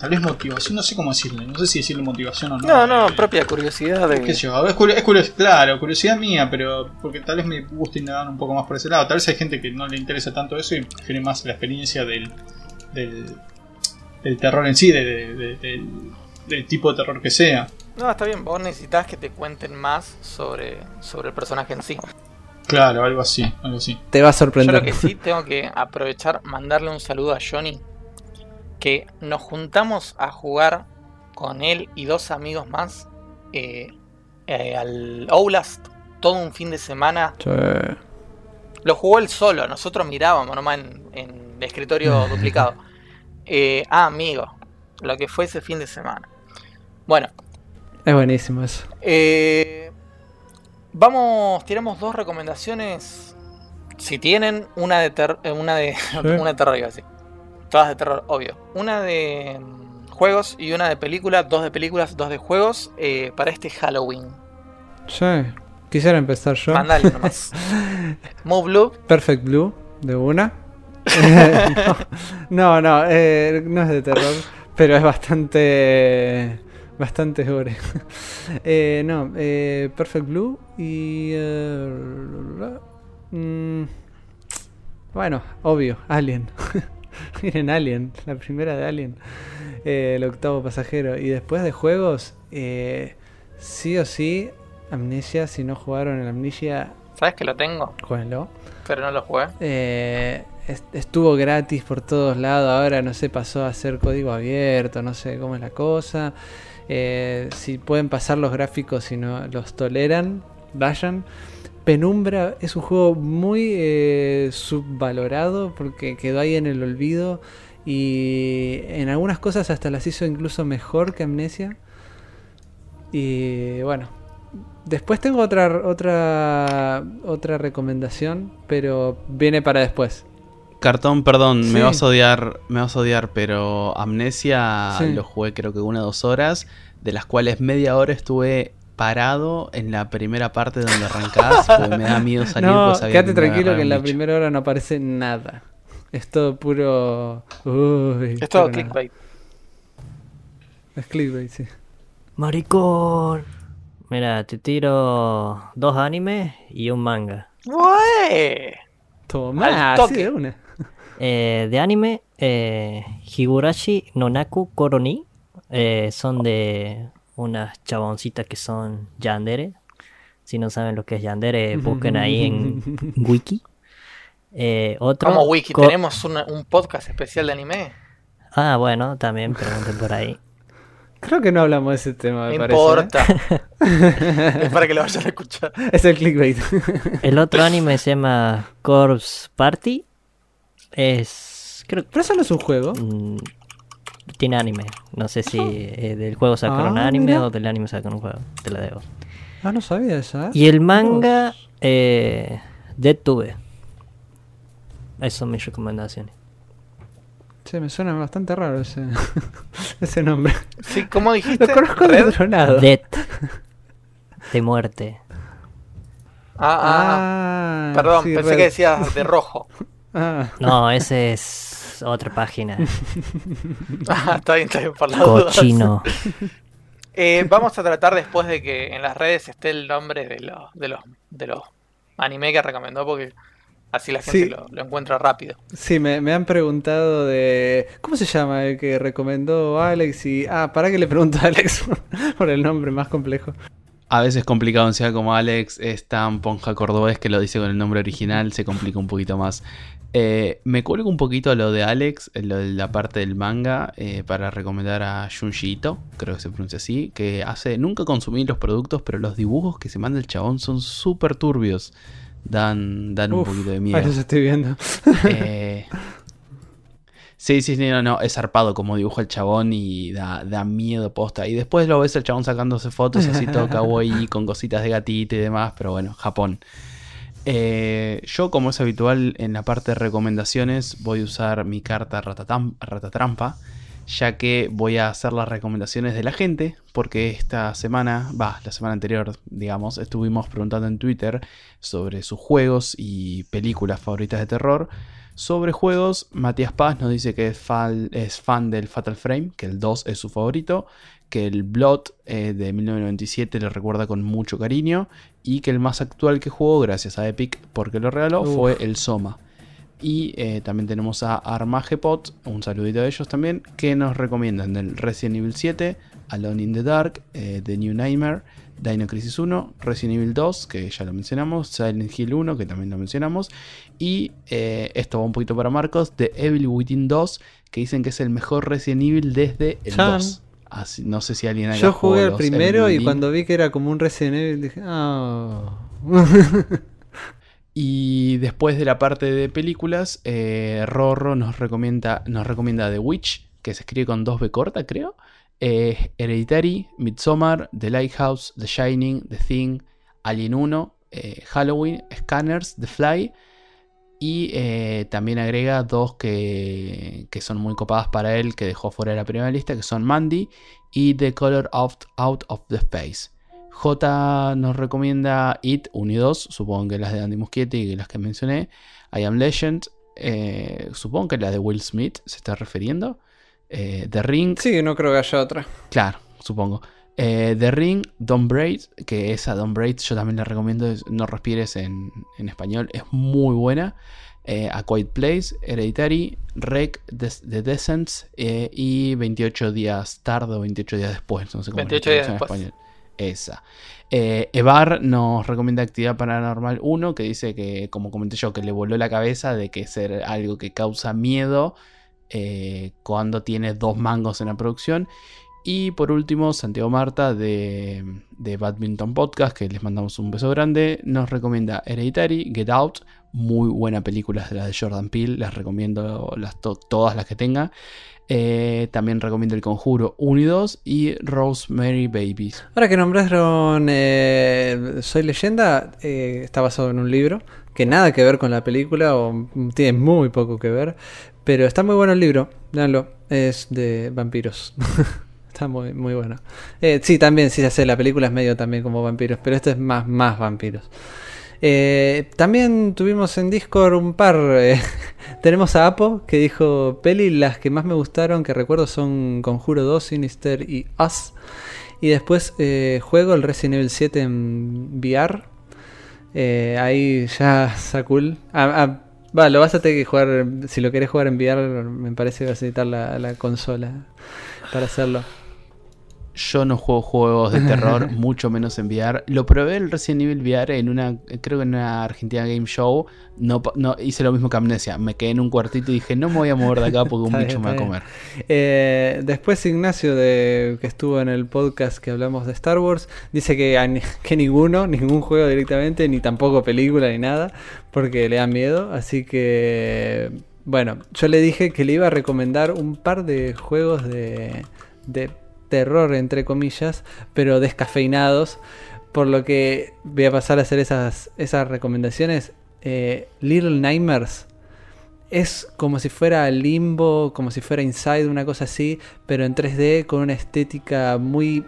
S5: tal vez motivación, no sé cómo decirle, no sé si decirle motivación o no.
S1: No, no,
S5: eh,
S1: propia curiosidad de...
S5: yo, es, curio- es curio- claro, curiosidad mía, pero porque tal vez me gusta indagar un poco más por ese lado. Tal vez hay gente que no le interesa tanto eso y prefiere más la experiencia del, del, del terror en sí, de- de- de- del, del tipo de terror que sea.
S1: No, está bien, vos necesitas que te cuenten más sobre, sobre el personaje en sí.
S5: Claro, algo así, algo así.
S3: Te va a
S1: Yo
S3: sorprender.
S1: lo que sí tengo que aprovechar, mandarle un saludo a Johnny, que nos juntamos a jugar con él y dos amigos más eh, eh, al Outlast todo un fin de semana
S3: Sí.
S1: Lo jugó él solo, nosotros mirábamos nomás en, en el escritorio duplicado. Eh, ah, amigo, lo que fue ese fin de semana. Bueno,
S3: Es buenísimo eso.
S1: eh, vamos, tiramos dos recomendaciones. Si tienen, una de ter- eh, una de una de terror, iba a decir. Todas de terror, obvio. Una de mm, juegos y una de película, dos de películas, dos de juegos eh, para este Halloween.
S3: Sí. Quisiera empezar yo.
S1: Mandale nomás. Move Blue.
S3: Perfect Blue, de una. no, no, eh, no es de terror, pero es bastante. Bastante gore. Eh, no, eh, Perfect Blue y. eh, mm, bueno, obvio, Alien. Miren, Alien, la primera de Alien. Eh, el octavo pasajero. Y después de juegos, eh, sí o sí, Amnesia. Si no jugaron el Amnesia,
S1: ¿Sabes que lo tengo?
S3: jueguenlo.
S1: Pero no lo jugué.
S3: Eh, estuvo gratis por todos lados, ahora no sé, pasó a ser código abierto, no sé cómo es la cosa. Eh, si pueden pasar los gráficos si no los toleran, vayan. Penumbra es un juego muy eh, subvalorado porque quedó ahí en el olvido y en algunas cosas hasta las hizo incluso mejor que Amnesia. Y bueno, después tengo otra otra otra recomendación, pero viene para después.
S4: Cartón, perdón,
S3: Sí.
S4: me vas a odiar, me vas a odiar, pero Amnesia
S3: Sí.
S4: lo jugué creo que una o dos horas, de las cuales media hora estuve parado en la primera parte donde arrancás, porque me da miedo salir.
S3: no,
S4: sabía
S3: quédate tranquilo que en la primera hora no aparece nada. Es todo puro. Uy,
S1: Es todo
S3: pero nada.
S1: clickbait.
S3: Es clickbait, sí.
S2: Maricón. Mira, te tiro dos animes y un manga.
S1: ¡Güey!
S3: Toma, así de una.
S2: Eh, de anime, eh, Higurashi no Naku Koroni. eh, son de unas chaboncitas que son yandere. Si no saben lo que es yandere, busquen ahí en wiki. Eh, otro,
S1: Como Wiki,
S2: co-
S1: tenemos una- un podcast especial de anime.
S2: Ah, bueno, también pregunten por ahí.
S3: Creo que no hablamos de ese tema,
S1: No
S3: me parece.
S1: importa. es para que lo vayan a escuchar.
S3: Es el clickbait.
S2: El otro anime se llama Corpse Party. Es. Creo
S3: Pero eso no es un juego.
S2: Mm, tiene anime. No sé si eh, del juego sacaron
S3: Ah,
S2: anime
S3: mira.
S2: o del anime sacaron un juego. Te la debo.
S3: Ah, no sabía esa. ¿eh?
S2: Y el manga, eh, Dead Tube. Esas son mis recomendaciones.
S3: Sí, me suena bastante raro ese, ese nombre.
S1: Sí, ¿cómo dijiste?
S3: Lo conozco de otro lado.
S2: Dead. De muerte.
S1: Ah, ah, ah.
S3: Ah,
S1: Perdón,
S3: sí,
S1: pensé
S3: Red.
S1: que decías de rojo.
S3: Ah,
S2: No, ese es otra página.
S1: Ah, está bien, está bien.
S2: Cochino.
S1: Eh, vamos a tratar después de que en las redes esté el nombre de los, de los, de los anime que recomendó, porque así la gente
S3: Sí.
S1: lo, lo encuentra rápido.
S3: sí, me, me han preguntado de... ¿Cómo se llama el que recomendó Alex? Y... Ah, para que le pregunto a Alex por el nombre más complejo.
S4: A veces complicado, encima como Alex es tan ponja cordobés que lo dice con el nombre original, se complica un poquito más. Eh, me cuelgo un poquito lo de Alex, lo de la parte del manga, eh, para recomendar a Junji Ito, creo que se pronuncia así, que hace, nunca consumí los productos, pero los dibujos que se manda el chabón son súper turbios. Dan, dan un poquito de
S3: Ahí
S4: miedo.
S3: los estoy viendo.
S4: Eh, sí, sí, sí, no, no, es zarpado como dibuja el chabón y da, da miedo posta. Y después lo ves el chabón sacándose fotos así todo kawaii con cositas de gatito y demás, pero bueno, Japón. Eh, yo, como es habitual en la parte de recomendaciones, voy a usar mi carta ratatrampa, ya que voy a hacer las recomendaciones de la gente, porque esta semana, va, la semana anterior, digamos, estuvimos preguntando en Twitter sobre sus juegos y películas favoritas de terror. Sobre juegos, Matías Paz nos dice que es fan, es fan del Fatal Frame, que el 2 es su favorito, que el Blood eh, de 1997 le recuerda con mucho cariño y que el más actual que jugó, gracias a Epic porque lo regaló,
S3: Uf.
S4: fue el Soma. Y eh, también tenemos a Armagepot, un saludito a ellos también, que nos recomiendan del Resident Evil 7, Alone in the Dark, eh, The New Nightmare, Dino Crisis 1, Resident Evil 2, que ya lo mencionamos, Silent Hill 1, que también lo mencionamos, y eh, esto va un poquito para Marcos, The Evil Within 2, que dicen que es el mejor Resident Evil desde el
S3: Chan.
S4: 2. Así- no sé si alguien acá
S3: Yo jugué el primero y cuando vi que era como un Resident Evil dije, ah.
S4: Y después de la parte de películas, eh, Rorro nos recomienda, nos recomienda The Witch, que se escribe con 2B corta, creo. Eh, Hereditary, Midsommar, The Lighthouse, The Shining, The Thing, Alien 1, eh, Halloween, Scanners, The Fly. Y eh, también agrega dos que, que son muy copadas para él, que dejó fuera de la primera lista, que son Mandy y The Color Out, Out of the Space. J nos recomienda It 1 y 2, supongo que las de Andy Muschietti y las que mencioné. I Am Legend, eh, supongo que la de Will Smith se está refiriendo. Eh, The Ring,
S3: Sí, no creo que haya otra.
S4: claro, supongo. Eh, The Ring, Don't Braid, que esa Don't Braid yo también la recomiendo, No Respires en, en español, es muy buena. Eh, A Quiet Place, Hereditary, Rec, The Descents eh, y 28 días tarde o 28 días después, no sé cómo es la
S1: 28 días
S4: en
S1: después.
S4: español. Esa. Evar nos recomienda Actividad Paranormal 1, que dice que, como comenté yo, que le voló la cabeza de que ser algo que causa miedo cuando tiene dos mangos en la producción. Y por último, Santiago Marta de, de Badminton Podcast, que les mandamos un beso grande, nos recomienda Hereditary, Get Out, muy buena película de la de Jordan Peele, les recomiendo las to- todas las que tenga. Eh, también recomiendo El Conjuro 1 y 2 y Rosemary Babies.
S3: Ahora que nombraron eh, Soy leyenda, eh, está basado en un libro que nada que ver con la película o tiene muy poco que ver, pero está muy bueno el libro, véanlo, es de vampiros. está muy, muy bueno. Eh, sí, también, sí, ya la película es medio también como vampiros, pero esto es más, más vampiros. Eh, también tuvimos en Discord un par. eh, tenemos a Apo que dijo: Peli, las que más me gustaron que recuerdo son Conjuro 2, Sinister y Us. Y después eh, juego el Resident Evil 7 en VR. Eh, ahí ya Sakul. Ah, ah, va, lo vas a tener que jugar. Si lo querés jugar en VR, me parece que vas a necesitar la consola para hacerlo.
S4: Yo no juego juegos de terror, mucho menos en VR. Lo probé el Resident Evil VR en una, creo que en una Argentina Game Show. No, no hice lo mismo que Amnesia. Me quedé en un cuartito y dije, no me voy a mover de acá porque un bicho me va a comer.
S3: Eh, después Ignacio, de, que estuvo en el podcast que hablamos de Star Wars, dice que, que ninguno, ningún juego directamente, ni tampoco película ni nada, porque le da miedo. Así que, bueno, yo le dije que le iba a recomendar un par de juegos de, de terror, entre comillas, pero descafeinados. Por lo que voy a pasar a hacer esas, esas recomendaciones. Eh, Little Nightmares es como si fuera Limbo, como si fuera Inside, una cosa así, pero en 3D con una estética muy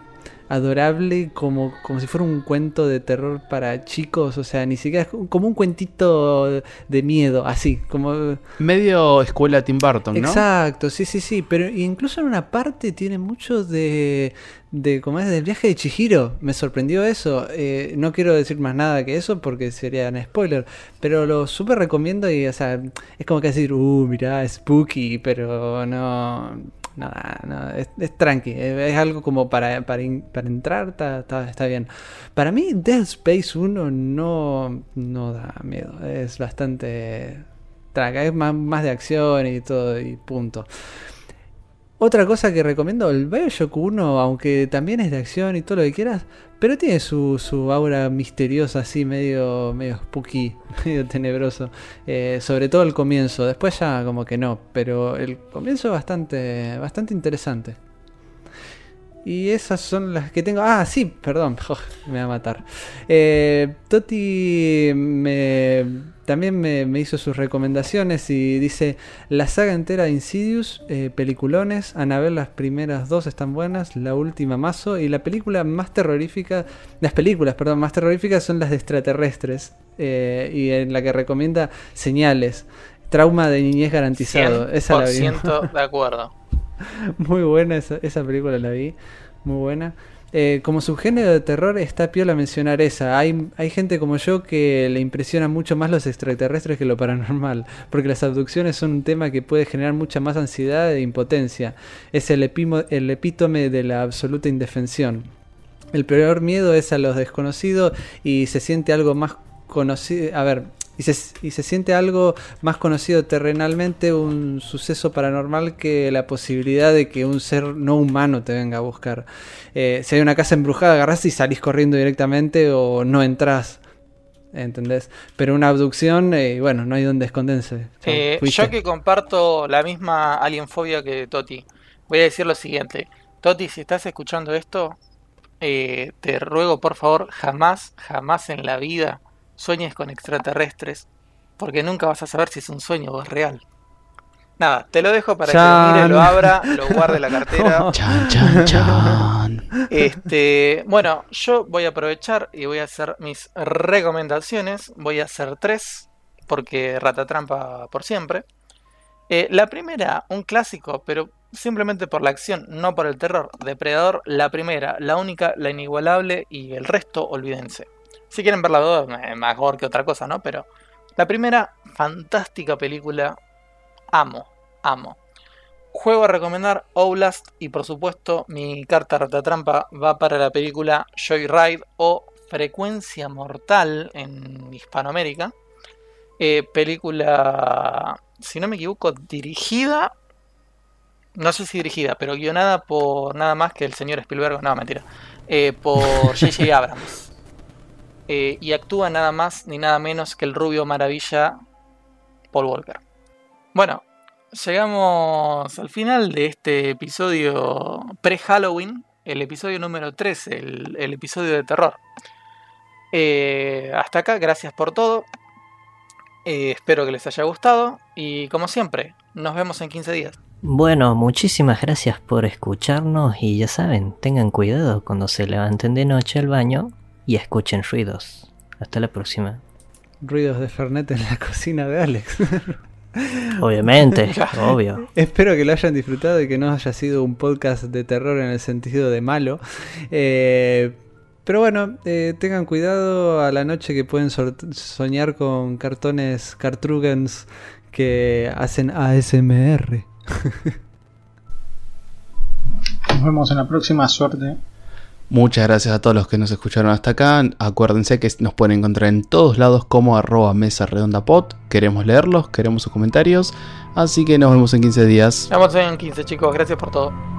S3: adorable, como, como si fuera un cuento de terror para chicos, o sea, ni siquiera es como un cuentito de miedo, así, como...
S4: Medio escuela Tim Burton, ¿no?
S3: Exacto, sí, sí, sí, pero incluso en una parte tiene mucho de, de como es del viaje de Chihiro, me sorprendió eso, Eh, no quiero decir más nada que eso porque sería un spoiler, pero lo súper recomiendo y, o sea, es como que decir, uh, mirá, spooky, pero no, nada, no, es, tranqui, es, algo como para, para, para entrar, está, está, está bien. Para mí Dead Space 1 no, no da miedo, es bastante... Tranca, es más, más de acción y todo y punto. Otra cosa que recomiendo, el Bioshock 1, aunque también es de acción y todo lo que quieras, pero tiene su, su aura misteriosa así, medio, medio spooky, medio tenebroso. Eh, sobre todo el comienzo, después ya como que no, pero el comienzo es bastante, bastante interesante. Y esas son las que tengo. Ah, sí, perdón, me va a matar. Eh, Toti me, también me, me hizo sus recomendaciones y dice: La saga entera de Insidious, eh, peliculones. Anabel, las primeras dos están buenas, la última mazo. Y la película más terrorífica, las películas, perdón, más terroríficas son las de extraterrestres. eh, y en la que recomienda Señales. Trauma de niñez garantizado. Esa la vi.
S1: 100% de acuerdo.
S3: Muy buena esa, película, la vi. Muy buena. Eh, como subgénero de terror está piola mencionar esa. Hay, hay gente como yo que le impresiona mucho más los extraterrestres que lo paranormal, porque las abducciones son un tema que puede generar mucha más ansiedad e impotencia. Es el, epimo- el epítome de la absoluta indefensión. El peor miedo es a los desconocidos y se siente algo más conocido. A ver, y se, y se siente algo más conocido terrenalmente, un suceso paranormal, que la posibilidad de que un ser no humano te venga a buscar. Eh, si hay una casa embrujada, agarrás y salís corriendo directamente o no entras. ¿entendés? Pero una abducción, eh, bueno, no hay donde esconderse.
S1: Eh, yo que comparto la misma alienfobia que Toti, voy a decir lo siguiente. Toti, si estás escuchando esto, eh, te ruego por favor, jamás, jamás en la vida sueñes con extraterrestres, porque nunca vas a saber si es un sueño o es real. Nada, te lo dejo para que lo mire, lo abra, lo guarde en la cartera.
S4: Chan, chan, chan.
S1: Este, bueno, yo voy a aprovechar y voy a hacer mis recomendaciones. Voy a hacer tres, porque rata trampa por siempre. Eh, la primera, un clásico, pero simplemente por la acción, no por el terror. Depredador, la primera, la única, la inigualable y el resto, olvídense. Si quieren ver la dos, eh, mejor que otra cosa, ¿no? Pero la primera, fantástica película. Amo, amo. Juego a recomendar Outlast y por supuesto mi carta ratatrampa va para la película Joyride o Frecuencia Mortal en Hispanoamérica. Eh, película, si no me equivoco, dirigida, no sé si dirigida, pero guionada por nada más que el señor Spielberg, no, mentira, eh, por J.J. Abrams. Eh, y actúa nada más ni nada menos que el rubio maravilla Paul Walker. Bueno, llegamos al final de este episodio pre-Halloween, el episodio número 13, el, el episodio de terror. Eh, hasta acá, gracias por todo. Eh, espero que les haya gustado y como siempre, nos vemos en 15 días.
S2: Bueno, muchísimas gracias por escucharnos y ya saben, tengan cuidado cuando se levanten de noche al baño y escuchen ruidos. Hasta la próxima.
S3: Ruidos de Fernet en la cocina de Alex.
S2: Obviamente, obvio.
S3: Espero que lo hayan disfrutado y que no haya sido un podcast de terror en el sentido de malo. Eh, pero bueno, eh, tengan cuidado a la noche que pueden soñar con cartones Cartrugens que hacen ASMR.
S5: Nos vemos en la próxima suerte.
S4: Muchas gracias a todos los que nos escucharon hasta acá. Acuérdense que nos pueden encontrar en todos lados como arroba mesa redonda. Queremos leerlos, queremos sus comentarios. Así que nos vemos en 15 días.
S1: Nos vemos en 15 chicos, gracias por todo.